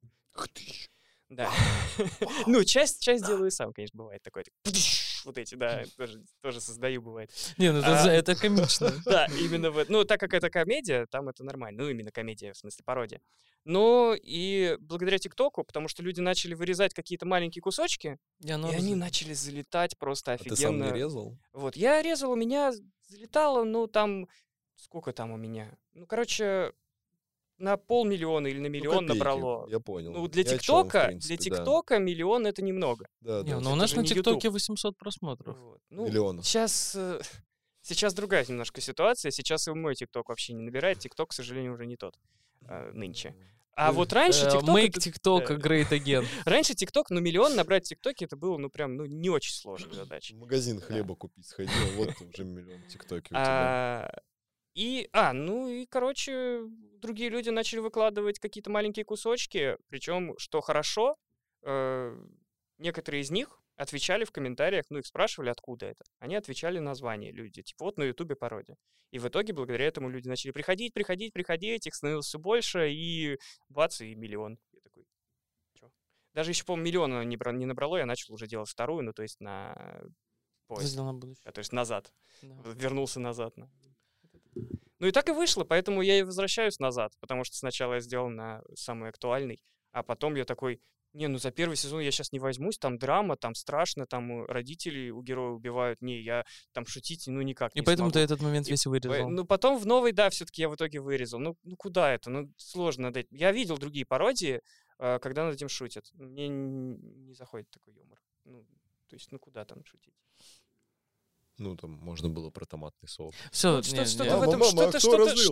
Да. Ну, часть, часть делаю сам, конечно, бывает такой. так, пдыщ, Вот эти, да, тоже, тоже создаю, бывает. Не, ну это, А. это комично. Да, именно в Ну, так как это комедия, там это нормально. Ну, именно комедия, в смысле пародия. Ну, и благодаря ТикТоку, потому что люди начали вырезать какие-то маленькие кусочки, и они начали залетать просто А ты сам не офигенно. резал? Вот, я резал, у меня залетало, ну, там, сколько там у меня? Ну, короче, на полмиллиона или на Ну, миллион копейки, набрало. Я понял. Ну, для ТикТока, для принципе, да. ТикТока миллион это немного. Да, Не, да. ну у это нас на ТикТоке YouTube. 800 просмотров. Вот. Ну, Миллионов. сейчас, э, сейчас другая немножко ситуация. Сейчас и мой ТикТок вообще не набирает. ТикТок, к сожалению, уже не тот э, нынче. А вот раньше Э, ТикТок... Make это- TikTok да. great again. Раньше ТикТок, ну, миллион набрать в ТикТоке, это было, ну, прям, ну, не очень сложная задача. В магазин хлеба купить сходил, вот уже миллион тиктоки у тебя. И, а, ну и, короче, другие люди начали выкладывать какие-то маленькие кусочки, причем, что хорошо, э, некоторые из них отвечали в комментариях, ну их спрашивали, откуда это. Они отвечали название люди, типа вот на ютубе пародия. И в итоге благодаря этому люди начали приходить, приходить, приходить, их становилось все больше, и бац, и миллион. Я такой, чё? Даже еще, по-моему, миллиона не, не набрало, я начал уже делать вторую, ну, то есть на поезд. На будущее. А, То есть назад. Да. Вернулся назад. на- Ну и так и вышло, поэтому я и возвращаюсь назад, потому что сначала я сделал на самый актуальный, а потом я такой, не, ну за первый сезон я сейчас не возьмусь, там драма, там страшно, там э, родители у героя убивают, не, я там шутить, ну никак И не поэтому смогу. ты этот момент И весь вырезал. Ну, потом в новый, да, все-таки я в итоге вырезал. Ну, ну куда это? Ну, сложно над этим. Я видел другие пародии, э, когда над этим шутят. Мне не заходит такой юмор. Ну, то есть, ну куда там шутить? Ну, там можно было про томатный соус. Все, Вот что-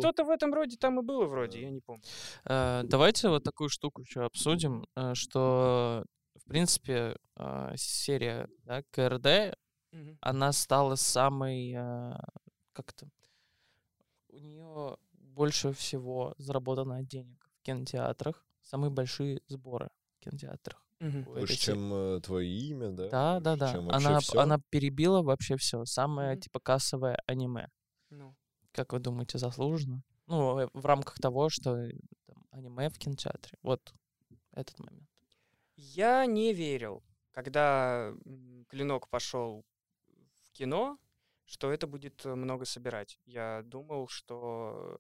что-то, в этом, в роде там и было вроде, я не помню. Э, Давайте вот такую штуку еще обсудим, э, что, в принципе, э, серия да, КРД, она стала самой, э, как то у нее больше всего заработано денег в кинотеатрах, самые большие сборы в кинотеатрах. Мгм. у этой Больше, чем э, твое имя, да? Да, да, да. чем Она, она перебила вообще все. Самое Мгм. типа кассовое аниме. Ну, Как вы думаете, заслуженно? Ну, э, в рамках того, что э, там, аниме в кинотеатре. Вот этот момент. Я не верил, когда Клинок пошел в кино, что это будет э, много собирать. Я думал, что...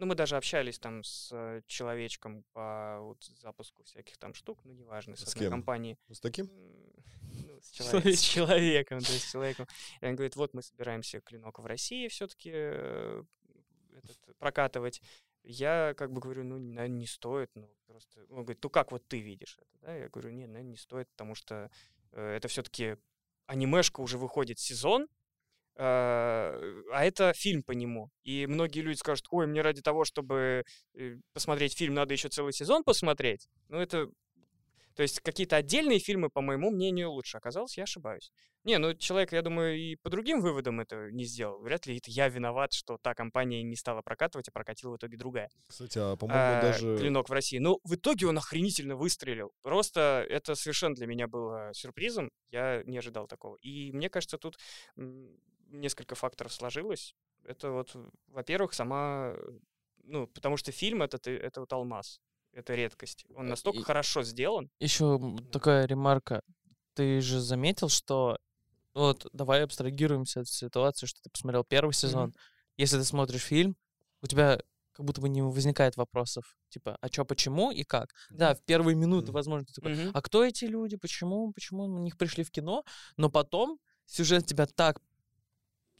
Ну, мы даже общались там с э, человечком по вот запуску всяких там штук, ну, неважно, с, С одной кем? компании. Ну, С таким? Ну, с, человек- с человеком, то есть с человеком. И он говорит, вот мы собираемся клинок в России все-таки прокатывать. Я как бы говорю, ну, наверное, не стоит, ну, просто... Он говорит, ну, как вот ты видишь это, да? Я говорю, нет, наверное, не стоит, потому что э, это все-таки анимешка уже выходит сезон, э, а это фильм по нему. И многие люди скажут, ой, мне ради того, чтобы э, посмотреть фильм, надо еще целый сезон посмотреть. Ну, это... То есть какие-то отдельные фильмы, по моему мнению, лучше. Оказалось, я ошибаюсь. Не, ну человек, я думаю, и по другим выводам это не сделал. Вряд ли это я виноват, что та компания не стала прокатывать, а прокатила в итоге другая. Кстати, а по-моему, А, даже... Клинок в России. Но в итоге он охренительно выстрелил. Просто это совершенно для меня было сюрпризом. Я не ожидал такого. И мне кажется, тут несколько факторов сложилось. Это вот, во-первых, сама... Ну, потому что фильм это, ты- это вот алмаз. Это редкость. Он Э, настолько и- хорошо сделан. Еще такая ремарка. Ты же заметил, что вот давай абстрагируемся от ситуации, что ты посмотрел первый сезон. Если ты смотришь фильм, у тебя как будто бы не возникает вопросов. Типа, а чё, почему и как? Да, в первые минуты, возможно, ты такой, а кто эти люди, почему, почему на них пришли в кино? Но потом сюжет тебя так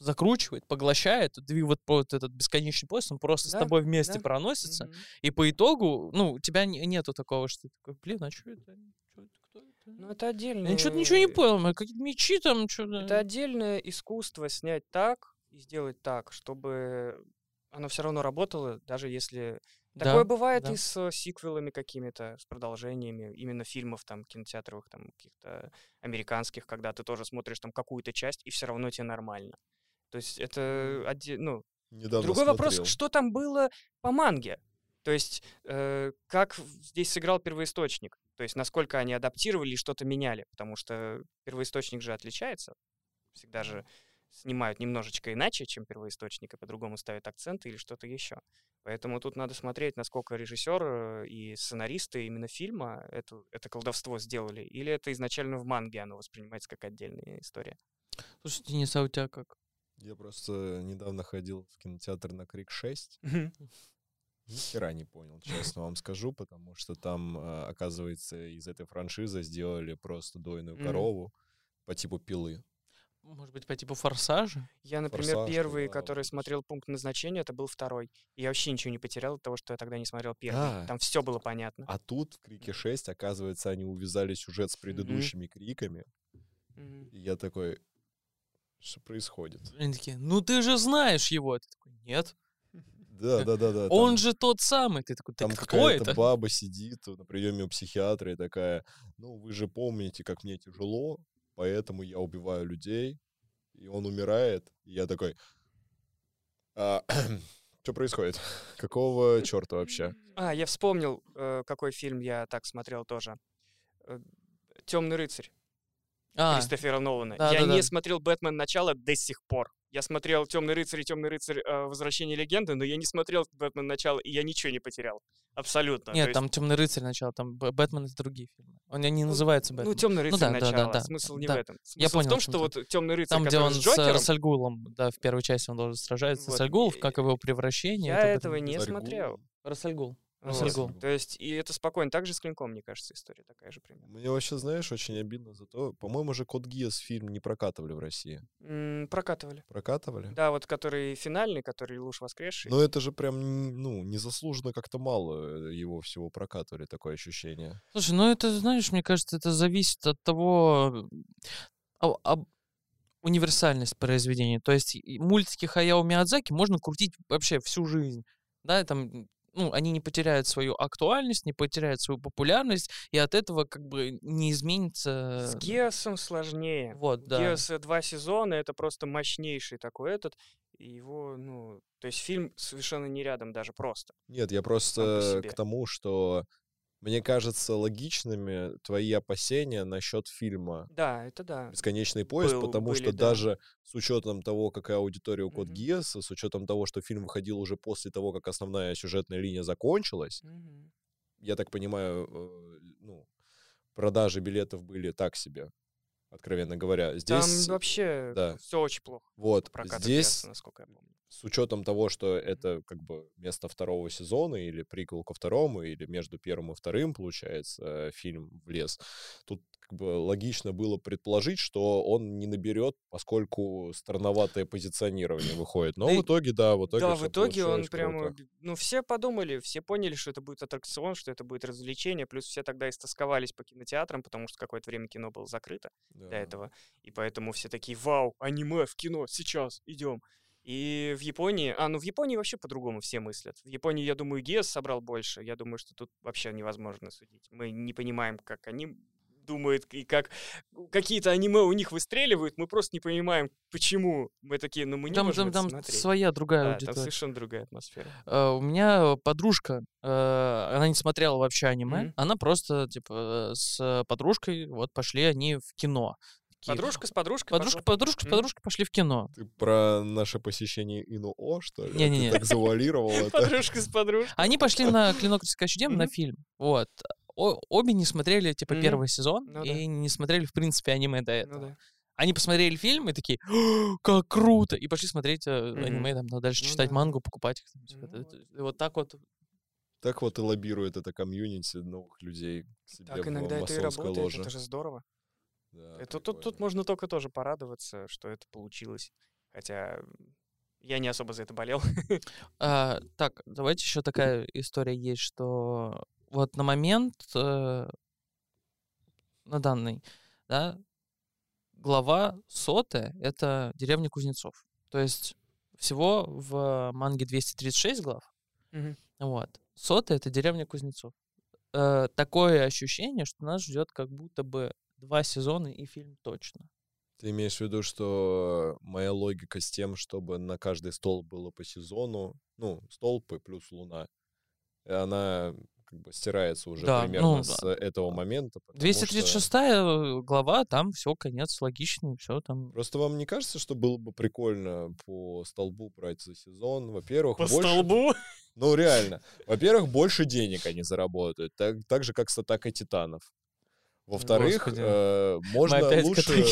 закручивает, поглощает, ты вот вот этот бесконечный поезд, он просто с Да, тобой вместе да. проносится, Мгм. и по итогу, ну, у тебя не- нету такого, что ты такой, блин, а что это? Это? Кто это? Ну, это отдельно. Я что-то ничего не понял, какие-то мечи там, что-то... Это отдельное искусство снять так и сделать так, чтобы оно все равно работало, даже если... Такое бывает да. и с сиквелами какими-то, с продолжениями, именно фильмов там кинотеатровых, там каких-то американских, когда ты тоже смотришь там какую-то часть, и все равно тебе нормально. То есть это отде- ну, Недавно Другой вопрос, смотрел. что там было по манге? То есть, э, как здесь сыграл первоисточник? То есть, насколько они адаптировали и что-то меняли? Потому что первоисточник же отличается. Всегда же снимают немножечко иначе, чем первоисточник, и по-другому ставят акценты или что-то еще. Поэтому тут надо смотреть, насколько режиссер э, и сценаристы именно фильма это, это колдовство сделали, или это изначально в манге оно воспринимается как отдельная история. Слушай, Денис, а у тебя как? Я просто недавно ходил в кинотеатр на Крик 6. Ни хера не понял, честно вам скажу, потому что там, э, оказывается, из этой франшизы сделали просто дойную корову по типу пилы. Может быть, по типу форсажа? Я, например, «Форсаж», первый, да, который вот смотрел пункт назначения, это был второй. И я вообще ничего не потерял от того, что я тогда не смотрел первый. Да. Там все было понятно. А тут в Крике 6, оказывается, они увязали сюжет с предыдущими криками. Мгм. И я такой, что происходит? Они такие, ну ты же знаешь его. Ты такой, нет. Да, да, да, да. Он там- же тот самый. Ты такой, Там кто какая-то это? баба сидит на приеме у психиатра и такая, ну, вы же помните, как мне тяжело, поэтому я убиваю людей. И он умирает. И я такой, что происходит? Какого черта вообще? А, я вспомнил, э, какой фильм я так смотрел тоже. Темный рыцарь А, Кристофера Нолана. да, я да, не да. смотрел Бэтмен начало до сих пор. Я смотрел Темный рыцарь и Темный рыцарь э, Возвращение легенды, но я не смотрел Бэтмен начало, и я ничего не потерял. Абсолютно. То Нет, есть, там Темный рыцарь начало, там Бэтмен это другие фильмы. Он не ну, называется Ну, Бэтмен. Темный рыцарь да, да, да, начало. да, Смысл не да. в этом. Я Смысл понял, в том, что вот Темный рыцарь, Там, где он с с Джокером, Рассальгулом, да, в первой части он должен сражается Вот, с Рассальгулом, и- как его превращение. я это этого Бэтмен. не смотрел. Гул. Рассальгул. Вот. То есть, и это спокойно. Так же с Клинком, мне кажется, история такая же примерно. Мне вообще, знаешь, очень обидно за то, по-моему, же Код Гиас фильм не прокатывали в России. М, Прокатывали. Прокатывали? Да, вот который финальный, который Луж воскресший. Но это же прям, ну, незаслуженно как-то мало э, его всего прокатывали, такое ощущение. Слушай, ну это, знаешь, мне кажется, это зависит от того, об- универсальность произведения. То есть мультики Хаяо Миядзаки можно крутить вообще всю жизнь. Да, там, ну, они не потеряют свою актуальность, не потеряют свою популярность, и от этого как бы не изменится... С Геосом сложнее. Вот, да. Геос два сезона, это просто мощнейший такой этот. И его, ну, то есть фильм совершенно не рядом даже просто. Нет, я просто к тому, что мне кажется логичными твои опасения насчет фильма Да, это да. «Бесконечный поезд», Был- потому были, что да. даже с учетом того, какая аудитория у Код Мгм. Гиаса, с учетом того, что фильм выходил уже после того, как основная сюжетная линия закончилась, Мгм. я так понимаю, э, ну, продажи билетов были так себе, откровенно говоря. Там Здесь, вообще да. все очень плохо. вот, здесь Геоса, насколько я помню. С учетом того, что это как бы место второго сезона или приквел ко второму, или между первым и вторым, получается, э, фильм влез, тут как бы логично было предположить, что он не наберет, поскольку странноватое позиционирование выходит. Но Да в итоге, да, в итоге Да, в итоге он прямо, ну, все подумали, все поняли, что это будет аттракцион, что это будет развлечение, плюс все тогда истосковались по кинотеатрам, потому что какое-то время кино было закрыто до Да. этого, и поэтому все такие, вау, аниме в кино, сейчас, идем. И в Японии, а, ну в Японии вообще по-другому все мыслят. В Японии, я думаю, Гес собрал больше, я думаю, что тут вообще невозможно судить. Мы не понимаем, как они думают и как какие-то аниме у них выстреливают, мы просто не понимаем, почему. Мы такие, ну мы не Там, можем там, там смотреть. своя другая Да, там аудитория. совершенно другая атмосфера. Э, У меня подружка, э, она не смотрела вообще аниме, Мгм. она просто, типа, э, с подружкой, вот, пошли они в кино. Такие, Подружка с подружкой Подружка, подружка, с подружкой пошли в кино. Ты про наше посещение ИНО, что ли? Не-не-не. Ты так завуалировал это. Подружка с подружкой. Они пошли на «Клинок демон» на фильм. Вот. Обе не смотрели, типа, первый сезон, Ну и не смотрели, в принципе, аниме до Ну этого. Они посмотрели фильм и такие, «О, как круто! И пошли смотреть э, аниме, там, дальше Ну читать да. мангу, покупать их. там, типа, Ну это- вот. и вот так вот. Так вот и лоббирует это комьюнити новых людей к себе Так в иногда это и работает, ложе. это же здорово. Да, Это тут, тут можно только тоже порадоваться, что это получилось. Хотя я не особо за это болел. А, так, давайте еще такая история есть, что вот на момент, э, на данный, да, глава сотая — это деревня Кузнецов. То есть всего в манге 236 глав, вот. Сотая — это деревня Кузнецов. Э, такое ощущение, что нас ждет как будто бы два сезона и фильм точно. Ты имеешь в виду, что моя логика с тем, чтобы на каждый столб было по сезону, ну, столбы плюс луна, она как бы стирается уже Да, примерно ну, с да. этого момента. потому 236 глава, там все, конец логичный, все там. что- Просто вам не кажется, что было бы прикольно по столбу брать за сезон? Во-первых, По больше... столбу. Ну, реально. Во-первых, больше денег они заработают, так, так же, как с Атакой Титанов. Во-вторых, Господи. э, можно лучше...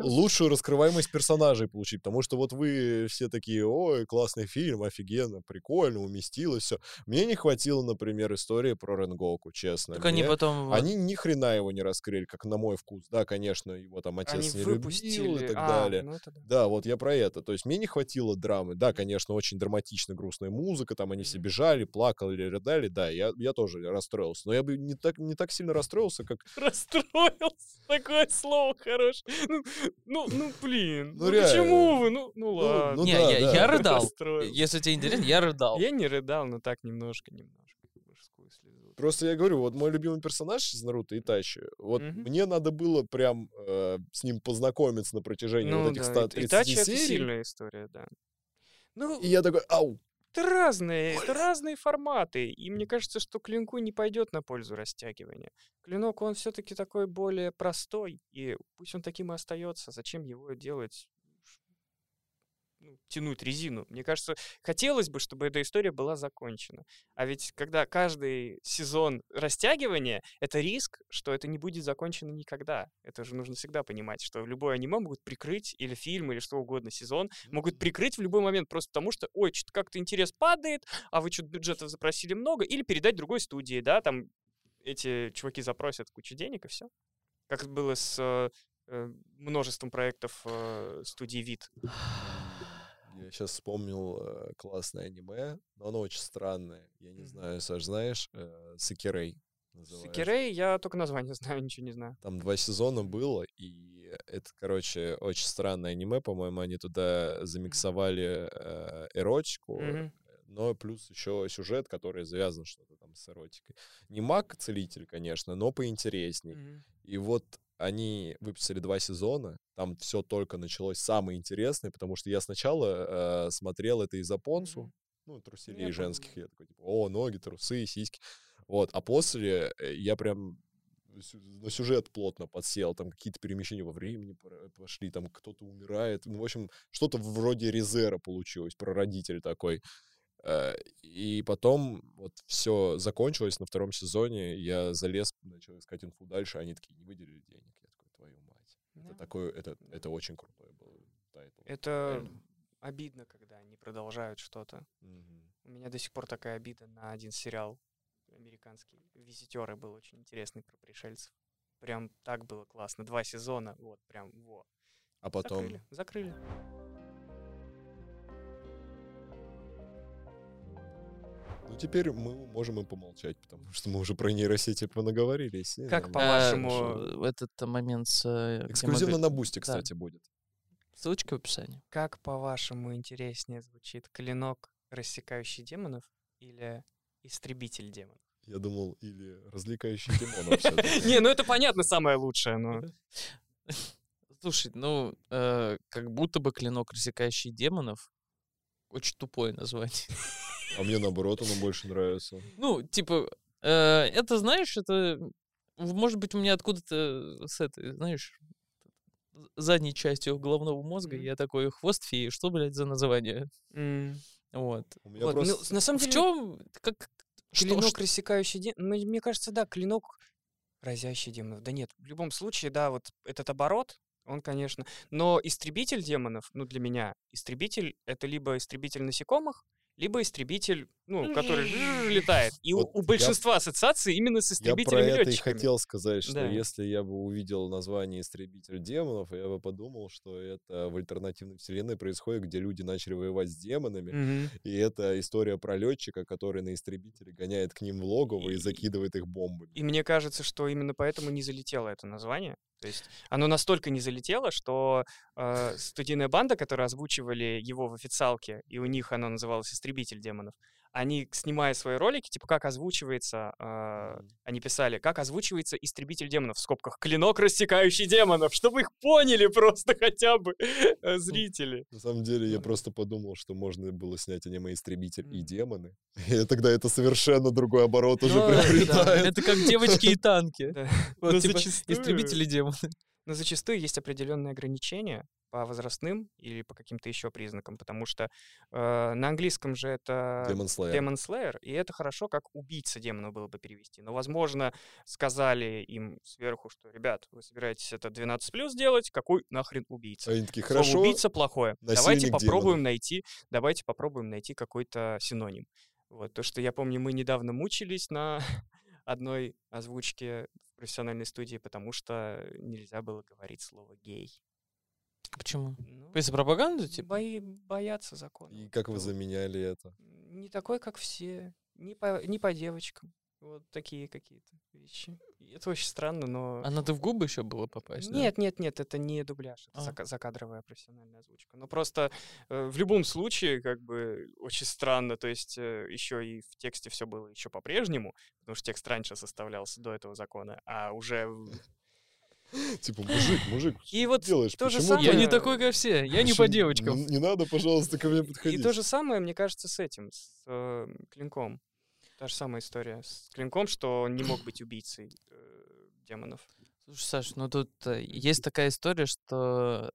Лучшую раскрываемость персонажей получить, потому что вот вы все такие, ой, классный фильм, офигенно, прикольно, уместилось все. Мне не хватило, например, истории про Ренгоку, честно. Так они Мне- потом... вот- Они ни хрена его не раскрыли, как на мой вкус. Да, конечно, его там отец Они не любил выпустили. и так а, далее. ну это да. Вот я про это. То есть мне не хватило драмы. Да, конечно, очень драматично грустная музыка, там они все бежали, плакали, рыдали. Да, я, я тоже расстроился. Но я бы не так, не так сильно расстроился, как... Расстроился. Такое слово хорошее. Ну, ну, ну, блин. Ну, Ну, реально. почему вы? Ну, ну ладно. ну не, да, я, да. я рыдал. Если тебе интересно, я рыдал. Я не рыдал, но так немножко, немножко. Мужскую слезу. Просто я говорю, вот мой любимый персонаж из Наруто Итачи, вот Мгм. мне надо было прям э, с ним познакомиться на протяжении вот этих 130 Итачи это серий. сильная история, да. Ну, И я такой, ау, это разные, это разные форматы. И мне кажется, что клинку не пойдет на пользу растягивания. Клинок, он все-таки такой более простой, и пусть он таким и остается. Зачем его делать? Ну, тянуть резину. Мне кажется, хотелось бы, чтобы эта история была закончена. А ведь когда каждый сезон растягивания, это риск, что это не будет закончено никогда. Это же нужно всегда понимать, что любое аниме могут прикрыть, или фильм, или что угодно, сезон, могут прикрыть в любой момент просто потому, что, ой, что-то как-то интерес падает, а вы что-то бюджета запросили много, или передать другой студии, да, там эти чуваки запросят кучу денег, и все. Как было с э, э, множеством проектов э, студии Вид. Я сейчас вспомнил э, классное аниме, но оно очень странное. Я не знаю, Саш, знаешь? Э, Сакирей называется. Сакирей, я только название знаю, ничего не знаю. Там два сезона было, и это, короче, очень странное аниме. По-моему, они туда замиксовали э, эротику, Мгм. но плюс еще сюжет, который завязан что-то там с эротикой. Не маг-целитель, конечно, но поинтересней. Мгм. И вот они выпустили два сезона, там все только началось самое интересное, потому что я сначала э, смотрел это из-за понсу, Мгм. ну, труселей Я женских, я такой, типа, о, ноги, трусы, сиськи. Вот, а после э, я прям на сюжет плотно подсел, там какие-то перемещения во времени пошли, там кто-то умирает, ну, в общем, что-то вроде Резера получилось, прародитель такой. Э, И потом вот все закончилось на втором сезоне, я залез, начал искать инфу дальше, они такие, не выделили денег. Я такой, твою мать. Это Да. такое, это, это очень крутой был title. Это Реально. обидно, когда они продолжают что-то. Мгм. У меня до сих пор такая обида на один сериал американский. Визитеры был очень интересный про пришельцев. Прям так было классно. Два сезона, вот, прям, во. А потом... Закрыли, закрыли. Ну, теперь мы можем и помолчать, потому что мы уже про нейросети понаговорились. Как по-вашему, в этот момент с... э, Эксклюзивно на бусте, Да. кстати, будет. Ссылочка в описании. Как, по-вашему, интереснее звучит клинок, рассекающий демонов, или истребитель демонов? Я думал, или развлекающий демонов. Не, ну это понятно, самое лучшее, но... Слушай, ну, э, как будто бы клинок, рассекающий демонов, очень тупое название. А мне, наоборот, оно больше нравится. Ну, типа, э, это, знаешь, это, в- может быть, у меня откуда-то с этой, знаешь, задней частью головного мозга Мгм. я такой, хвост феи, что, блядь, за название? М, Вот. У меня вот, ну, просто... на самом В деле, чем, как, клинок, что- рассекающий демонов... Мне кажется, да, клинок, разящий демонов. Да нет, в любом случае, да, вот этот оборот, он, конечно... Но истребитель демонов, ну, для меня, истребитель — это либо истребитель насекомых, либо истребитель, ну, который летает. И у- Вот у я- большинства ассоциаций именно с Я про истребителями это и хотел сказать, что Да. если я бы увидел название «Истребитель демонов», я бы подумал, что это в альтернативной вселенной происходит, где люди начали воевать с демонами, Мгм. и это история про летчика, который на истребителе гоняет к ним в логово и И- закидывает их бомбами. И мне кажется, что именно поэтому не залетело это название. То есть оно настолько не залетело, что э, студийная банда, которые озвучивали его в официалке, и у них оно называлось «Истребитель демонов», они, снимая свои ролики, типа, как озвучивается, э, они писали, как озвучивается «Истребитель демонов» в скобках «Клинок, рассекающий демонов», чтобы их поняли просто хотя бы э, зрители. На самом деле, я Ну. просто подумал, что можно было снять аниме «Истребитель» и демоны. И тогда это совершенно другой оборот уже Ну, приобретает. Это как девочки и танки. Но типа, истребители демоны. Но зачастую есть определенные ограничения по возрастным или по каким-то еще признакам, потому что э, на английском же это Demon Slayer. Demon Slayer, и это хорошо, как убийца демона было бы перевести. Но, возможно, сказали им сверху, что, ребят, вы собираетесь это 12 плюс делать, какой нахрен убийца? Они такие, Слово хорошо, убийца плохое. Давайте попробуем демонов». найти, давайте попробуем найти какой-то синоним. Вот то, что я помню, мы недавно мучились на одной озвучке профессиональной студии, потому что нельзя было говорить слово гей. Почему? Ну, Это пропаганда, типа? бои- боятся закона. И как вы заменяли это? Не такой, как все, не по, не по девочкам. Вот такие какие-то вещи. И Это очень странно, но... А надо в губы еще было попасть, да? Нет, нет, нет, это не дубляж, это А. зака- закадровая профессиональная озвучка. Но просто э, в любом случае, как бы, очень странно, то есть еще и в тексте все было еще по-прежнему, потому что текст раньше составлялся до этого закона, а уже... Типа, мужик, мужик, И вот делаешь? то же Почему Я не самое- такой, как все. Я не по девочкам. Не, не надо, пожалуйста, ко мне И подходить. то же самое, мне кажется, с этим, с э, клинком. Та же самая история с клинком, что он не мог быть убийцей э, демонов. Слушай, Саш, ну тут э, есть такая история, что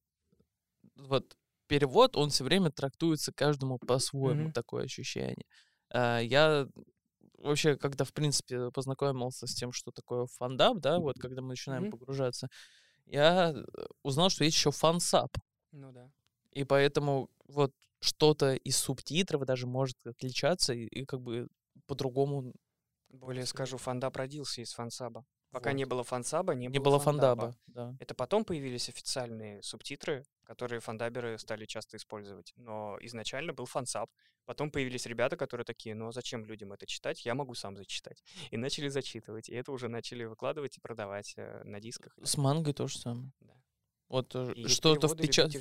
вот перевод, он все время трактуется каждому по-своему, Мгм. такое ощущение. А, Я вообще, когда, в принципе, познакомился с тем, что такое фандаб, да, вот когда мы начинаем Мгм. погружаться, я э, узнал, что есть еще фансаб. Ну да. И поэтому вот что-то из субтитров даже может отличаться и, и как бы по-другому Более скажу, фандаб родился из фансаба. Пока Вот. не было фансаба, не, не было фандаба. фандаба. Да. Это потом появились официальные субтитры, которые фандаберы стали часто использовать. Но изначально был фансаб. Потом появились ребята, которые такие, ну а зачем людям это читать? Я могу сам зачитать. И начали зачитывать. И это уже начали выкладывать и продавать э, на дисках. С мангой то же самое. Да. Вот э, И что-то в, печат...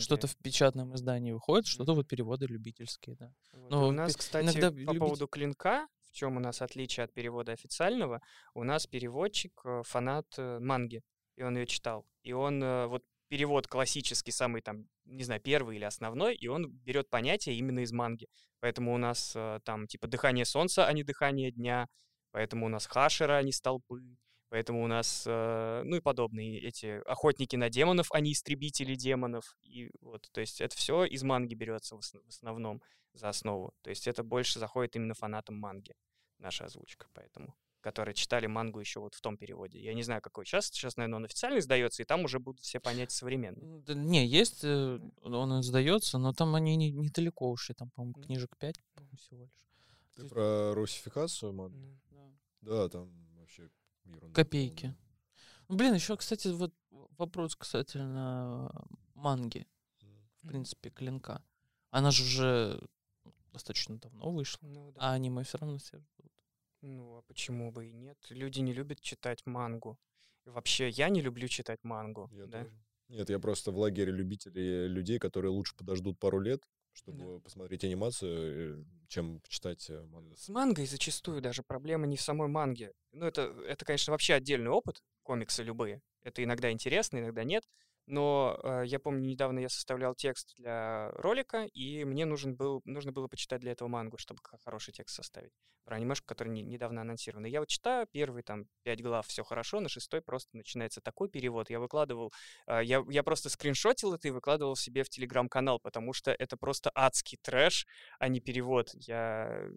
что-то в печатном издании выходит, что-то вот переводы любительские, да. Вот. И у нас, кстати, иногда по любить- поводу клинка, в чем у нас отличие от перевода официального, у нас переводчик э, фанат э, манги, и он ее читал. И он вот перевод классический, самый там, не знаю, первый или основной, и он берет понятие именно из манги. Поэтому у нас там типа дыхание солнца, а не дыхание дня. Поэтому у нас хашера, а не столпы. Поэтому у нас, э, ну и подобные эти охотники на демонов, а не истребители демонов. И вот, то есть это все из манги берется в ос- в основном за основу. То есть это больше заходит именно фанатам манги, наша озвучка, поэтому которые читали мангу еще вот в том переводе. Я не знаю, какой сейчас. Сейчас, наверное, он официально издается, и там уже будут все понятия современные. Да не, есть, э, он сдается, но там они не- недалеко ушли, там, по-моему, книжек 5 всего лишь. Ты про русификацию, ман? М. Да, там вообще ерунда Копейки. полная. Ну, блин, еще, кстати, вот вопрос касательно манги, М. в принципе, клинка. Она же уже достаточно давно вышла, Ну да. а аниме все равно все ждут. Ну, а почему бы и нет? Люди не любят читать мангу. И вообще, я не люблю читать мангу. Я да? тоже. Нет, я просто в лагере любителей людей, которые лучше подождут пару лет, чтобы посмотреть анимацию, э, чем почитать э, мангу. С мангой зачастую даже проблема не в самой манге. Ну, это, это конечно, вообще отдельный опыт, комиксы любые. Это иногда интересно, иногда нет. Но э, я помню, недавно я составлял текст для ролика, и мне нужен был, нужно было почитать для этого мангу, чтобы хороший текст составить. Про анимешку, который не- недавно анонсирован. И я вот читаю первые там пять глав, все хорошо, на шестой просто начинается такой перевод. Я выкладывал, э, я, я просто скриншотил это и выкладывал себе в телеграм-канал, потому что это просто адский трэш, а не перевод. Я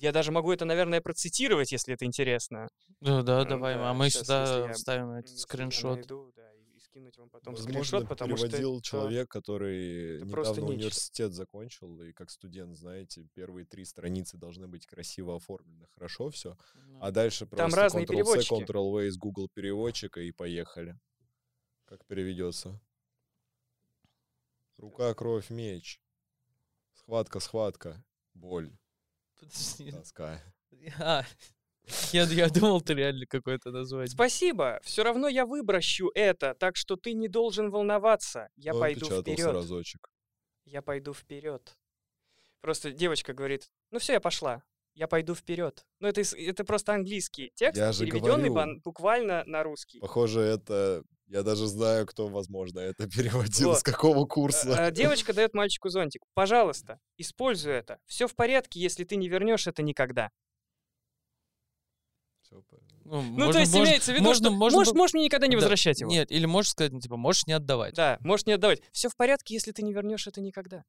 я даже могу это, наверное, процитировать, если это интересно. Да, да, М, давай, да, а мы если сюда вставим этот скриншот. найду, да, скинуть вам потом Возможно, скриншот, потому что переводил это- человек, который это просто недавно нечто. университет закончил, и как студент, знаете, первые три страницы должны быть красиво оформлены, хорошо все, а дальше Там просто разные Ctrl-C. Ctrl-V из Google переводчика и поехали. Как переведется? Рука, кровь, меч. Схватка, схватка. Боль, Подожди. тоска. А, я, я думал, ты реально какое-то название. Спасибо, все равно я выбращу это, так что ты не должен волноваться. Я Он пойду вперед. разочек. Я пойду вперед. Просто девочка говорит, ну все, я пошла. Я пойду вперед. Ну, это, это просто английский текст, Я же переведенный говорю. буквально на русский. Похоже, это... Я даже знаю, кто, возможно, это переводил, Вот. с какого курса. э, Девочка дает мальчику зонтик. Пожалуйста, используй это. Все в порядке, если ты не вернешь это никогда. Правильно. Ну, Ну, можно- то есть можно- имеется в виду, можно- что можно можешь, можешь мне никогда не Да, возвращать его. Нет, или можешь сказать, ну, типа, можешь не отдавать. Да, можешь не отдавать. Все в порядке, если ты не вернешь это никогда.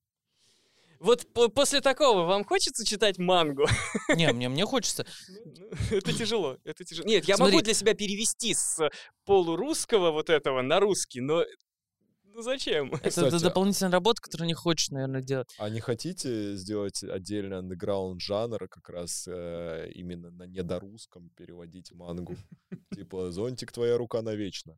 Вот по- после такого вам хочется читать мангу? Не, мне, мне хочется. Ну, Это тяжело, это тяжело. Нет, я Смотри. могу для себя перевести с полурусского вот этого на русский, но ну зачем? Это, Кстати, это дополнительная работа, которую не хочешь, наверное, делать. А не хотите сделать отдельный андеграунд жанр, как раз э, именно на недорусском переводить мангу? Типа «Зонтик, твоя рука навечно».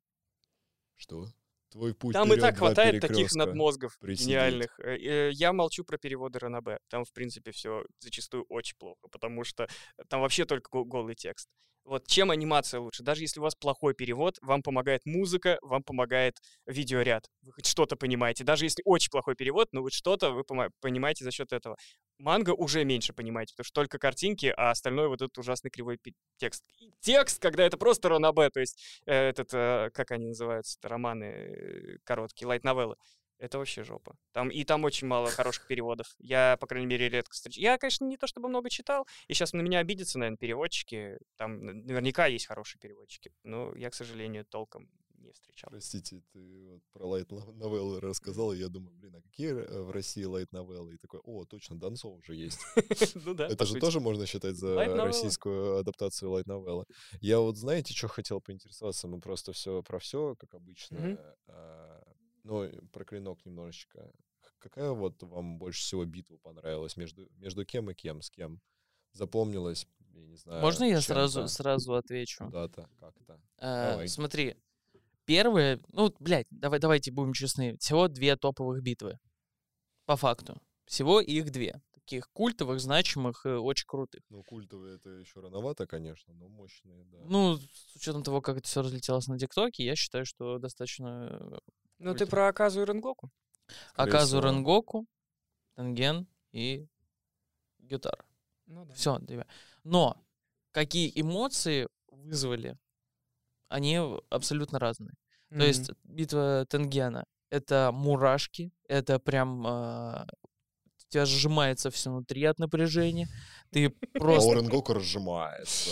Что? Твой путь Там и так хватает таких надмозгов Присидеть. гениальных. Э, э, Я молчу про переводы Ранабе. Там, в принципе, все зачастую очень плохо, потому что там вообще только го- голый текст. Вот чем анимация лучше? Даже если у вас плохой перевод, вам помогает музыка, вам помогает видеоряд. Вы хоть что-то понимаете. Даже если очень плохой перевод, но вот что-то вы понимаете за счет этого. Манга уже меньше понимаете, потому что только картинки, а остальное вот этот ужасный кривой текст. И текст, когда это просто ранобе, то есть э, этот, э, как они называются, романы э, короткие, лайт-новеллы. Это вообще жопа. Там, и там очень мало хороших переводов. Я, по крайней мере, редко встречаю. Я, конечно, не то чтобы много читал, и сейчас на меня обидятся, наверное, переводчики. Там наверняка есть хорошие переводчики, но я, к сожалению, толком не встречал. Простите, ты вот про лайт-новеллы рассказал, и я думаю, блин, а какие э, в России лайт-новеллы? И такой, о, точно, Донцова же есть. Ну да, Это же тоже можно считать за российскую адаптацию лайт-новеллы. Я вот, знаете, что хотел поинтересоваться? Мы просто все про все, как обычно. А, Ну, про клинок немножечко. Какая вот вам больше всего битва понравилась? Между, между кем и кем? С кем? Запомнилась? Я не знаю. Можно я сразу, сразу отвечу? Куда-то, как-то. Давай. Смотри, первые, ну, блядь, давай, давайте будем честны, всего две топовых битвы. По факту. Всего их две. Таких культовых, значимых и очень крутых. Ну, культовые это еще рановато, конечно, но мощные, да. Ну, с учетом того, как это все разлетелось на ТикТоке, я считаю, что достаточно э, Ну ты про Аказу и Ренгоку? Аказу. Ренгоку, Тенген и Гютара. Ну да. Все, Но какие эмоции вызвали, они абсолютно разные. То есть битва Тенгена — это мурашки, это прям а, у тебя сжимается все внутри от напряжения. Ты А просто... у Ренгоку разжимается.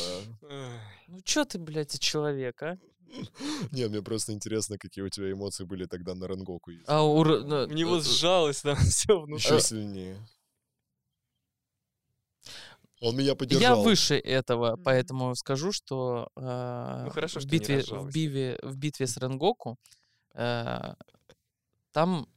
Ну чё ты, блядь, человек, а? Нет, мне просто интересно, какие у тебя эмоции были тогда на Ренгоку. А у... Ну, У него сжалось там все внутри. Еще э, сильнее. Он меня Я поддержал. выше этого, поэтому скажу, что а, Ну, хорошо, в, что битве, в, биве, в битве с Ренгоку а, там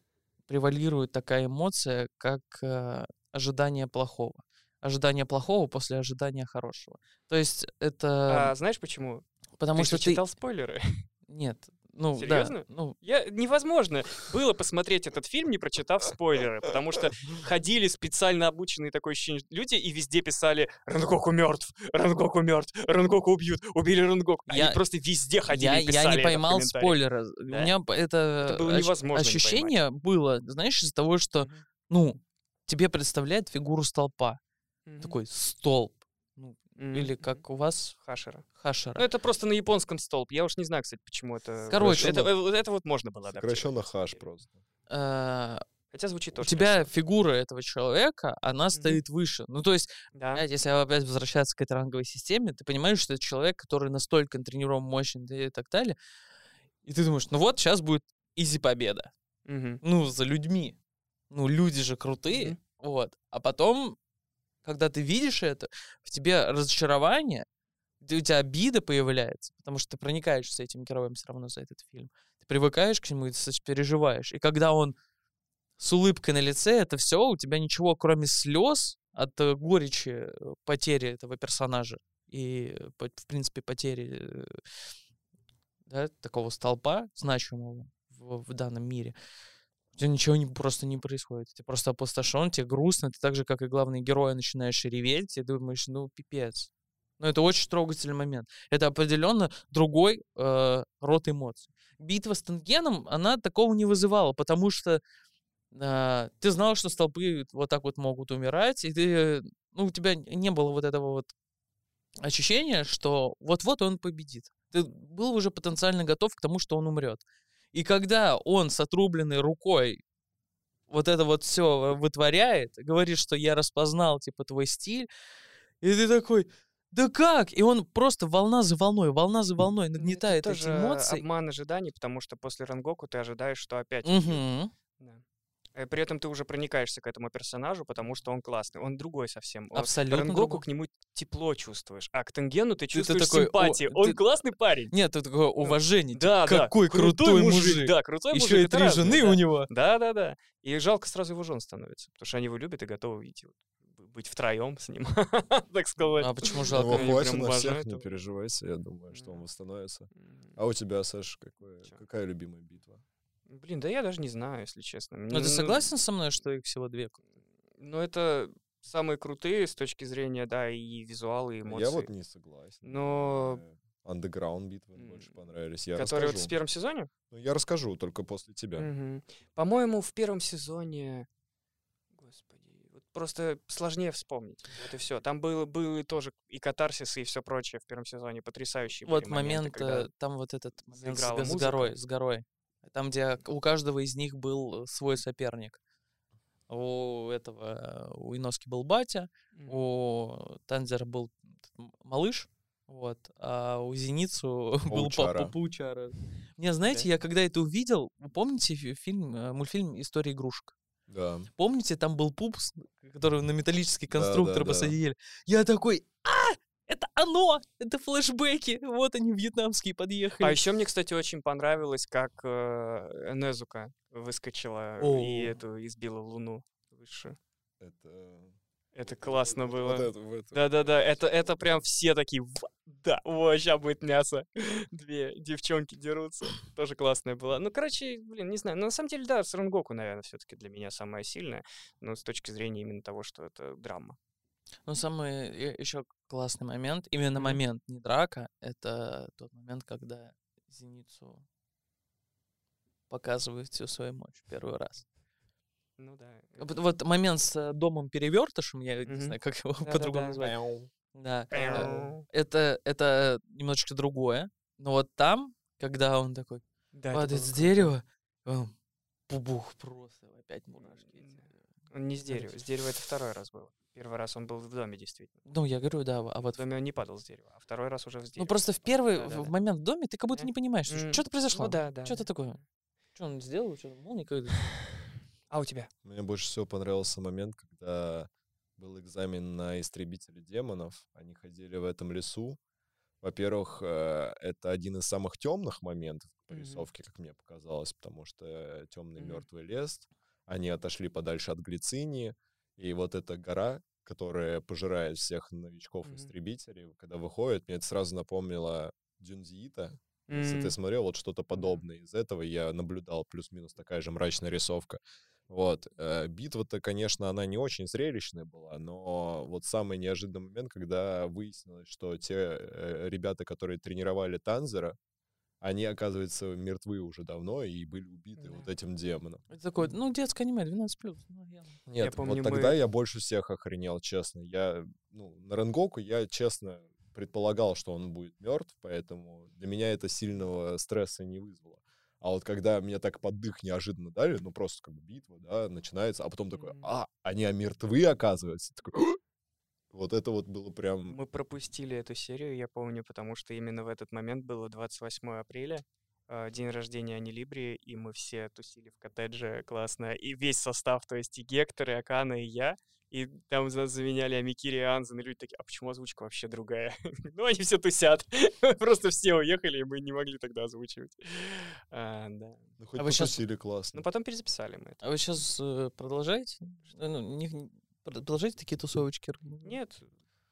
превалирует такая эмоция, как а, ожидание плохого. Ожидание плохого после ожидания хорошего. То есть это А знаешь почему? потому ты что же ты... читал спойлеры. Нет, ну Серьезно? да, ну Я, невозможно было посмотреть этот фильм, не прочитав спойлеры, потому что ходили специально обученные такое ощущение люди и везде писали «Рангоку мертв! Рангоку мертв! Рангоку убьют! Убили Рангоку!» Они Я- просто везде ходили я, и я писали не это в поймал спойлера. У Да? меня п- это, Это было невозможно не ощущение было, знаешь, из-за того, что, ну, тебе представляет фигуру столпа. Мгм. Такой столб. Мгм. Или как у вас Хашера. хашера. Ну, это просто на японском столб. Я уж не знаю, кстати, почему это... Короче, это, э, это вот можно было. Сокращенно хаш просто. Э, Хотя звучит у тоже тебя красиво. фигура этого человека, она стоит выше. Ну, то есть, Да. опять, если опять возвращаться к этой ранговой системе, ты понимаешь, что это человек, который настолько тренирован, мощный да и так далее. И ты думаешь, ну вот, сейчас будет изи победа. Мгм. ну, за людьми. Ну, люди же крутые. Мгм. Вот. А потом, когда ты видишь это, в тебе разочарование, у тебя обида появляется, потому что ты проникаешься этим героем все равно за этот фильм. Ты привыкаешь к нему и переживаешь. И когда он с улыбкой на лице, это все, у тебя ничего, кроме слез от э, горечи э, потери этого персонажа и, э, в принципе, потери да, такого столпа значимого в, в данном мире. У тебя ничего не, просто не происходит. Ты просто опустошен, тебе грустно, ты так же, как и главный герой, начинаешь реветь, и думаешь, ну, пипец. Но это очень трогательный момент. Это определенно другой э, род эмоций. Битва с Тенгеном, она такого не вызывала, потому что э, ты знал, что столпы вот так вот могут умирать, и ты, ну, у тебя не было вот этого вот ощущения, что вот-вот он победит. Ты был уже потенциально готов к тому, что он умрет. И когда он с отрубленной рукой вот это вот все вытворяет, говорит, что я распознал, типа, твой стиль, и ты такой, да как? И он просто волна за волной, волна за волной Ну, это нагнетает эти эмоции. обман ожиданий, потому что после Рангоку ты ожидаешь, что опять... Мгм. Да. Э, При этом ты уже проникаешься к этому персонажу, потому что он классный. Он другой совсем. Абсолютно Рангоку к нему тепло чувствуешь, а к Тенгену ты ты чувствуешь такой, о, симпатию. Он ты- классный парень. Нет, это такое уважение. типа, Да, да. какой крутой мужик. Да, крутой Еще мужик. и это три жены да. у него. Да, да, да. И жалко сразу его жен становится, потому что они его любят и готовы идти быть втроем с ним, так сказать. А почему Его жалко? они хватит на всех, не его. переживайте, я думаю, что он восстановится. А у тебя, Саш, какое- Чё? какая любимая битва? Блин, да я даже не знаю, если честно. Ну, ты согласен со мной, что их всего две? Ну, это самые крутые с точки зрения, да, и визуала, и эмоций. Я вот не согласен. Но- Андеграунд битвы М, больше понравились. Я Которые вот расскажу. в первом сезоне? Ну, я расскажу только после тебя. Мгм. По-моему, в первом сезоне... Господи, вот просто сложнее вспомнить. Вот и все. Там было, было тоже и катарсис, и все прочее в первом сезоне. Потрясающие Вот момент, когда- э, там вот этот момент с, с горой, с горой. Там, где у каждого из них был э, свой соперник. У этого, у Иноски был батя, у Танзера был малыш, Вот. А у Зеницу был Паучара. Паучара. Не, знаете, я когда это увидел, вы помните фи- фильм, э, мультфильм «История игрушек»? Да. Помните, там был пупс, который на металлический Да, конструктор да, да. посадили? Я такой, а, это оно! Это флешбеки! Вот они, вьетнамские, подъехали. А еще мне, кстати, очень понравилось, как э, Незука выскочила О. и эту избила Луну выше. Это... Это классно вот- было. Вот вот это. Да-да-да, это, это прям все такие, «Ва- да, о, сейчас будет мясо. Две девчонки дерутся. Тоже классная была. Ну, короче, блин, не знаю. Но на самом деле, да, Срангоку, наверное, все-таки для меня самая сильная. Но с точки зрения именно того, что это драма. Но самый еще классный момент, именно момент, не драка, это тот момент, когда Зеницу показывает всю свою мощь первый раз. Ну да. Вот, вот момент с э, домом перевертышем, я не Мгм. знаю, как его Да-да-да. по-другому назвать. Да. э, Пяу. Это, это немножечко другое. Но вот там, когда он такой Да, падает было с дерева, он бубух просто, опять мурашки. не с дерева. С дерева это второй раз был. Первый раз он был в доме, действительно. Ну, я говорю, да, а вот... В доме он не падал с дерева, а второй раз уже с дерева. Ну, просто в первый в- Да-да-да. в момент в доме ты как будто не понимаешь, М, что-то произошло. Ну да, да. Что-то да. такое. Что он сделал? Что молния какая-то? А у тебя? Мне больше всего понравился момент, когда был экзамен на истребителя демонов. Они ходили в этом лесу. Во-первых, э, это один из самых темных моментов по рисовке, как мне показалось, потому что темный Мгм. мертвый лес. Они отошли подальше от Глицинии. И вот эта гора, которая пожирает всех новичков-истребителей, когда выходит, мне это сразу напомнило Дюнзиита. Если М, ты смотрел вот что-то подобное из этого, я наблюдал плюс-минус такая же мрачная рисовка. Вот. э, Битва-то, конечно, она не очень зрелищная была, но вот самый неожиданный момент, когда выяснилось, что те э, ребята, которые тренировали Танзера, они, оказывается, мертвы уже давно и были убиты вот Да. этим демоном. Это такое, ну, детское аниме, 12+. Ну, я- Нет, помню, вот тогда мы- я больше всех охренел, честно. Я, ну, на Ренгоку я, честно, предполагал, что он будет мертв, поэтому для меня это сильного стресса не вызвало. А вот когда мне так под дых неожиданно дали, ну просто как бы битва, да, начинается, а потом такой, а, они а мертвы, оказывается. Такой, вот это вот было прям... Мы пропустили эту серию, я помню, потому что именно в этот момент было 28 апреля, э, день рождения Анилибри, и мы все тусили в коттедже классно, и весь состав, то есть и Гектор, и Акана, и я, и там за- заменяли Амикири и Анзен, и люди такие, а почему озвучка вообще другая? ну, они все тусят. Просто все уехали, и мы не могли тогда озвучивать. А, да. Ну, хоть А вы щас- потусили классно. Ну, потом перезаписали мы это. А вы сейчас продолжаете? Э, Ну, не- не- продолжаете такие тусовочки? Нет,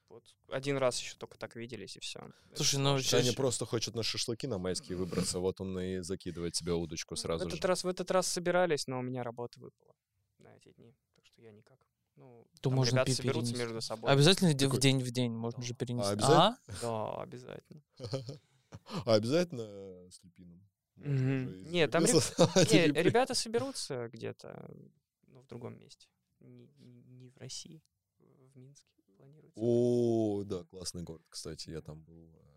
вот один раз еще только так виделись, и все. Слушай, ну, Саня щас- просто хочет на шашлыки на майские выбраться, вот он и закидывает тебе удочку В сразу этот же. раз в этот раз собирались, но у меня работа выпала на эти дни, так что я никак. Ну, То там можно ребята соберутся перенести. между собой. Обязательно де- в день в день можно же Да. перенести. обязательно? Да, обязательно. А обязательно с Липином? Нет, там ребята соберутся где-то, ну, в другом месте. Не, не- в России, в Минске планируется. О, да, классный город, кстати, я там был э,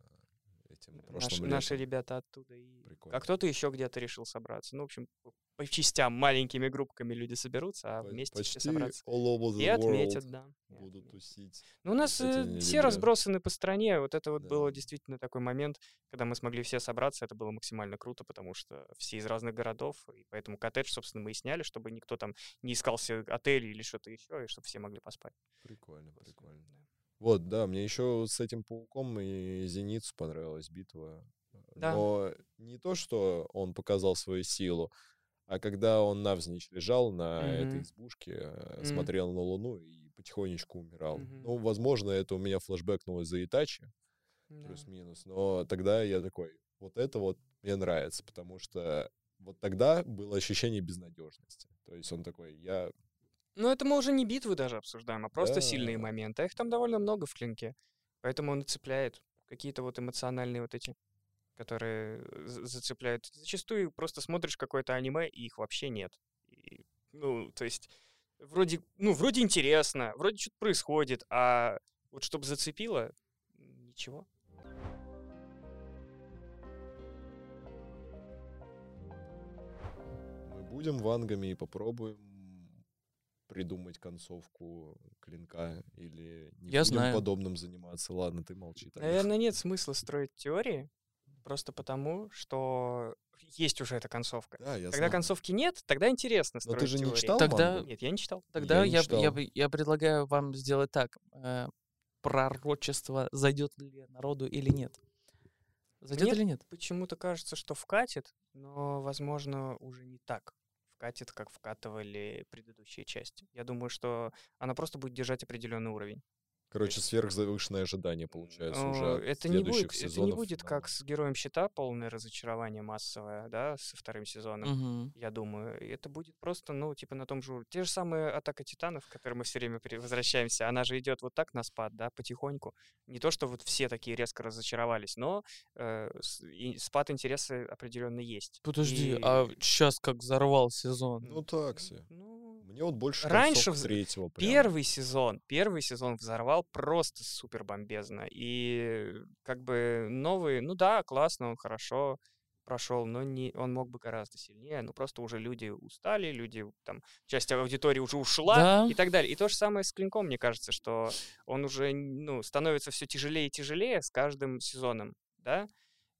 этим Наши, прошлым наши летом. ребята оттуда и... Прикольно. А кто-то еще где-то решил собраться. Ну, в общем, по- частям, маленькими группками люди соберутся, а вместе все Почти собраться. all over the И world отметят, да. и будут тусить. Ну, у нас э, все разбросаны по стране. Вот это вот Да. было действительно такой момент, когда мы смогли все собраться. Это было максимально круто, потому что все из разных городов. И поэтому коттедж, собственно, мы и сняли, чтобы никто там не искал себе отель или что-то еще, и чтобы все могли поспать. Прикольно, прикольно. Да. Вот, да, мне еще с этим пауком и Зеницу понравилась битва. Да. Но не то, что он показал свою силу, а когда он навзничь лежал на этой Мгм. избушке, Мгм. смотрел на Луну и потихонечку умирал. Мгм. Ну, возможно, это у меня флешбэкнулось за Итачи, Да. плюс-минус. Но тогда я такой, вот это вот мне нравится, потому что вот тогда было ощущение безнадежности. То есть он такой, я... Ну, это мы уже не битвы даже обсуждаем, а просто сильные Да. моменты. А их там довольно много в клинке. Поэтому он и цепляет какие-то вот эмоциональные вот эти, которые з- зацепляют. Зачастую просто смотришь какое-то аниме, и их вообще нет. И, ну, то есть, вроде, ну, вроде интересно, вроде что-то происходит, а вот чтобы зацепило, ничего. Мы будем вангами и попробуем придумать концовку клинка или не Я знаю. подобным заниматься? Ладно, ты молчи. тогда. Наверное, нет смысла строить теории, просто потому, что есть уже эта концовка. Да, я Когда знаю. концовки нет, тогда интересно Но строить ты же не теории. читал Тогда- мангу? Нет, я не читал. Тогда не я, б- читал. я, б- я предлагаю вам сделать так. э, пророчество зайдет ли народу или нет? Зайдет Мне или нет? Почему-то кажется, что вкатит, но, возможно, уже не так вкатит, как вкатывали предыдущие части. Я думаю, что она просто будет держать определенный уровень. Короче, сверхзавышенное ожидание получается Э, уже это не следующих будет, это не сезонов будет финала. как с героем щита полное разочарование массовое, да, со вторым сезоном. Мгм. Я думаю, это будет просто, ну, типа на том же уровне. Те же самые атака титанов, к которым мы все время возвращаемся, она же идет вот так на спад, да, потихоньку. Не то, что вот все такие резко разочаровались, но э, спад интереса определенно есть. Подожди, И- а сейчас как взорвал сезон? Ну так себе. Ну, Мне вот больше Раньше вз- третьего прям. Первый сезон, первый сезон взорвал просто супер бомбезно. И как бы новый, ну да, классно, он хорошо прошел, но не, он мог бы гораздо сильнее. Ну просто уже люди устали, люди там, часть аудитории уже ушла Да. и так далее. И то же самое с Клинком, мне кажется, что он уже, ну, становится все тяжелее и тяжелее с каждым сезоном, да?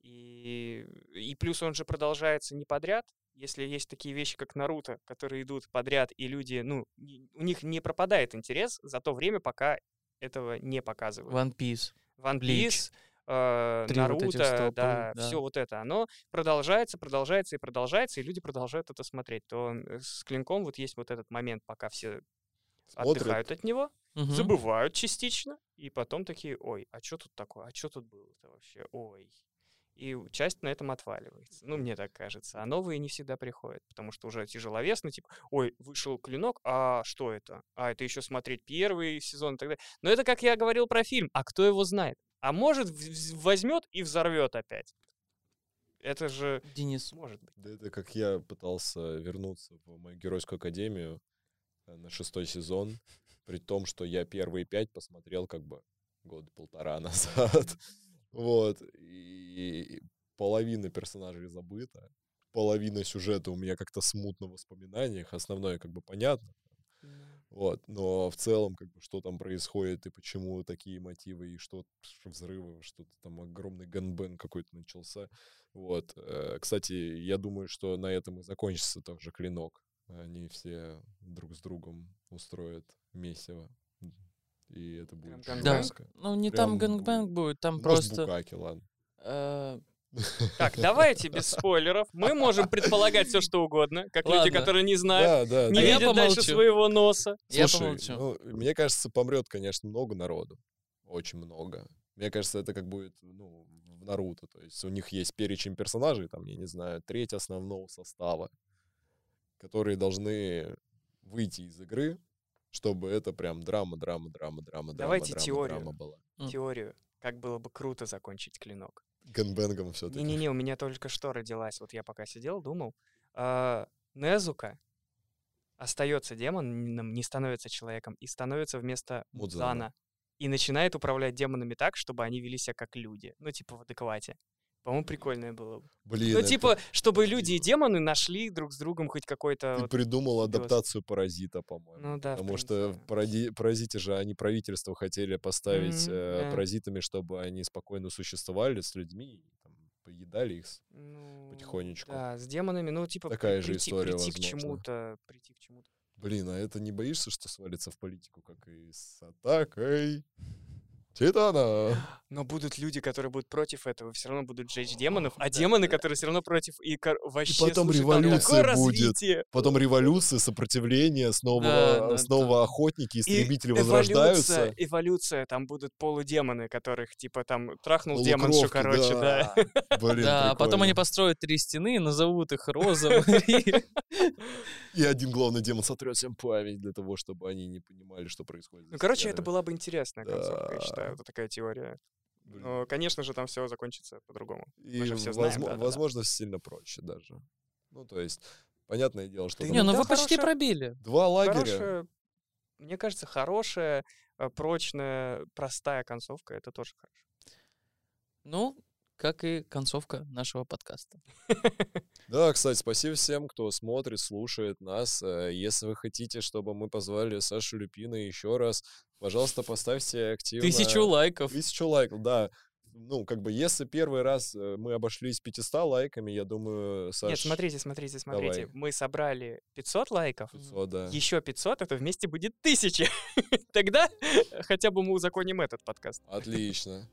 И, и плюс он же продолжается не подряд. Если есть такие вещи, как Наруто, которые идут подряд, и люди, ну, у них не пропадает интерес за то время, пока этого не показывают. One Piece. One Bleach. Piece, э, Три вот этих Наруто, столпы, да, да. все вот это, оно продолжается, продолжается и продолжается, и люди продолжают это смотреть. То э, с Клинком вот есть вот этот момент, пока все Смотрят. отдыхают от него, Мгм. забывают частично, и потом такие, ой, а что тут такое, а что тут было-то вообще, ой. И часть на этом отваливается. Ну, мне так кажется. А новые не всегда приходят, потому что уже тяжеловесно, типа, ой, вышел клинок, а что это? А, это еще смотреть первый сезон и так далее. Но это, как я говорил про фильм, а кто его знает? А может, возьмет и взорвет опять. Это же Денис. может быть. Да это как я пытался вернуться в мою геройскую академию э, на шестой сезон, при том, что я первые пять посмотрел как бы год полтора назад. Вот. И половина персонажей забыта, половина сюжета у меня как-то смутно в воспоминаниях, основное как бы понятно. Вот, но в целом, как бы, что там происходит и почему такие мотивы, и что взрывы, что-то там огромный ганбен какой-то начался. Вот. э, Кстати, я думаю, что на этом и закончится тоже клинок. Они все друг с другом устроят месиво. И это будет Да. Ну, не Прям там гэнгбэнг будет, там Может, просто... букаки, ладно. э, Так, давайте без спойлеров. Мы можем предполагать все, что угодно, как люди, Ладно. которые не знают, Да, да, не А я видят дальше своего носа. Я Слушай, помолчу. ну, мне кажется, помрет, конечно, много народу. Очень много. Мне кажется, это как будет, ну, в Наруто. То есть у них есть перечень персонажей, там, я не знаю, треть основного состава, которые должны выйти из игры, чтобы это прям драма, драма, драма, драма, Давайте драма, теорию. драма была. Теорию. Как было бы круто закончить клинок. Ганбенгом все-таки. Не-не-не, у меня только что родилась. Вот я пока сидел, думал. а, Незука остается демоном, не становится человеком, и становится вместо Мудзана. Мудзана. И начинает управлять демонами так, чтобы они вели себя как люди. Ну, типа в адеквате. По-моему, прикольное было бы. Блин, Ну, это типа, чтобы офигенно. люди и демоны нашли друг с другом хоть какой-то... Ты вот- придумал адаптацию паразита, по-моему. Ну да, в Потому что принципе. паради- паразиты же, они правительство хотели поставить Мгм, э, да. паразитами, чтобы они спокойно существовали с людьми, и там, поедали их. Ну, потихонечку. Да, с демонами, ну, типа, Такая же прийти, история, прийти к чему-то, прийти к чему-то. Блин, а это не боишься, что свалится в политику, как и с атакой Титана? Но будут люди, которые будут против этого, все равно будут жечь демонов, а Да, демоны, да. которые все равно против, и кор- вообще, потом слушай, там революция такое будет. развитие. Потом революция, сопротивление, снова, Да, да, снова да. охотники, И истребители эволюция, возрождаются. эволюция, там будут полудемоны, которых, типа, там трахнул демоншу, Полукровки, короче, да. Блин, Да, а потом они построят три стены, назовут их Мария. И один главный демон сотрет всем память для того, чтобы они не понимали, что происходит. Ну, короче, это была бы интересная концовка, я Да. Считаю, это такая теория. Блин. Но, конечно же, там все закончится по-другому. И, же всё знаем, возмо- да-да-да. возможно, сильно проще даже. Ну, то есть, понятное дело, что Ты Не, ну Да, вы почти хорошая- пробили. два лагеря. Хорошая, мне кажется, хорошая, э, прочная, простая концовка, это тоже хорошо. Ну, как и концовка нашего подкаста. Да, кстати, спасибо всем, кто смотрит, слушает нас. Э, Если вы хотите, чтобы мы позвали Сашу Люпина еще раз, пожалуйста, поставьте активно... Тысячу лайков. Тысячу лайков, да. Ну, как бы, если первый раз э, мы обошлись 500 лайками, я думаю, Саш... Нет, смотрите, смотрите, смотрите. давай. Мы собрали 500 лайков, 500, да. еще 500, это вместе будет 1000. Тогда хотя бы мы узаконим этот подкаст. Отлично.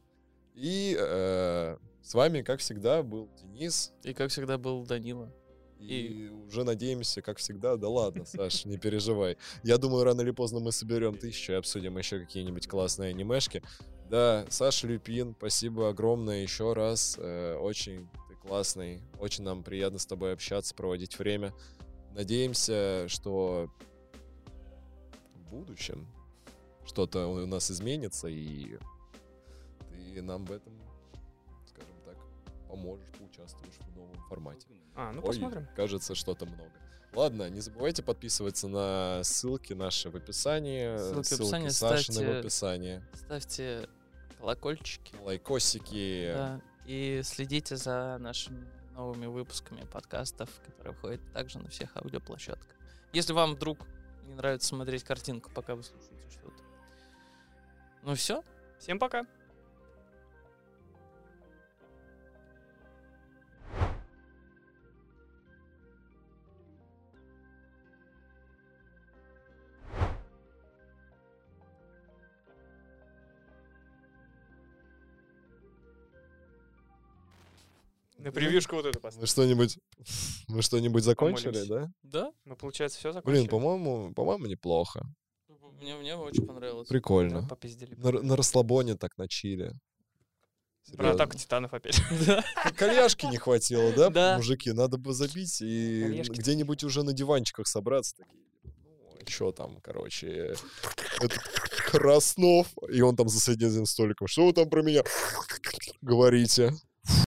И э, с вами, как всегда, был Денис. И, как всегда, был Данила. И, уже надеемся, как всегда, да ладно, Саш, не переживай. Я думаю, рано или поздно мы соберем тысячу и обсудим еще какие-нибудь классные анимешки. Да, Саша Люпин, спасибо огромное еще раз. Э, очень ты классный, очень нам приятно с тобой общаться, проводить время. Надеемся, что в будущем что-то у нас изменится, и ты нам в этом, скажем так, поможешь, поучаствуешь в новом формате. А, ну Ой, посмотрим. кажется, что-то много. Ладно, не забывайте подписываться на ссылки наши в описании. Ссылки в ссылки описании, Сашины в ставьте- описании. Ставьте колокольчики. Лайкосики. Да. И следите за нашими новыми выпусками подкастов, которые выходят также на всех аудиоплощадках. Если вам вдруг не нравится смотреть картинку, пока вы слушаете что-то. Ну все. Всем пока. На превьюшку вот это поставь. Мы что-нибудь, мы что-нибудь закончили, Помолимся. да? Да? Мы, получается, все закончили. Блин, по-моему, по-моему, неплохо. Мне, мне очень понравилось. Прикольно. Да, попиздили. На, на расслабоне так, на чиле. Про Серьезно. атаку титанов опять. Да. Кальяшки не хватило, да, Да. мужики? Надо бы забить и где-нибудь уже на диванчиках собраться. Такие, ну, что там, короче, этот Краснов, и он там за соседним столиком. Что вы там про меня говорите?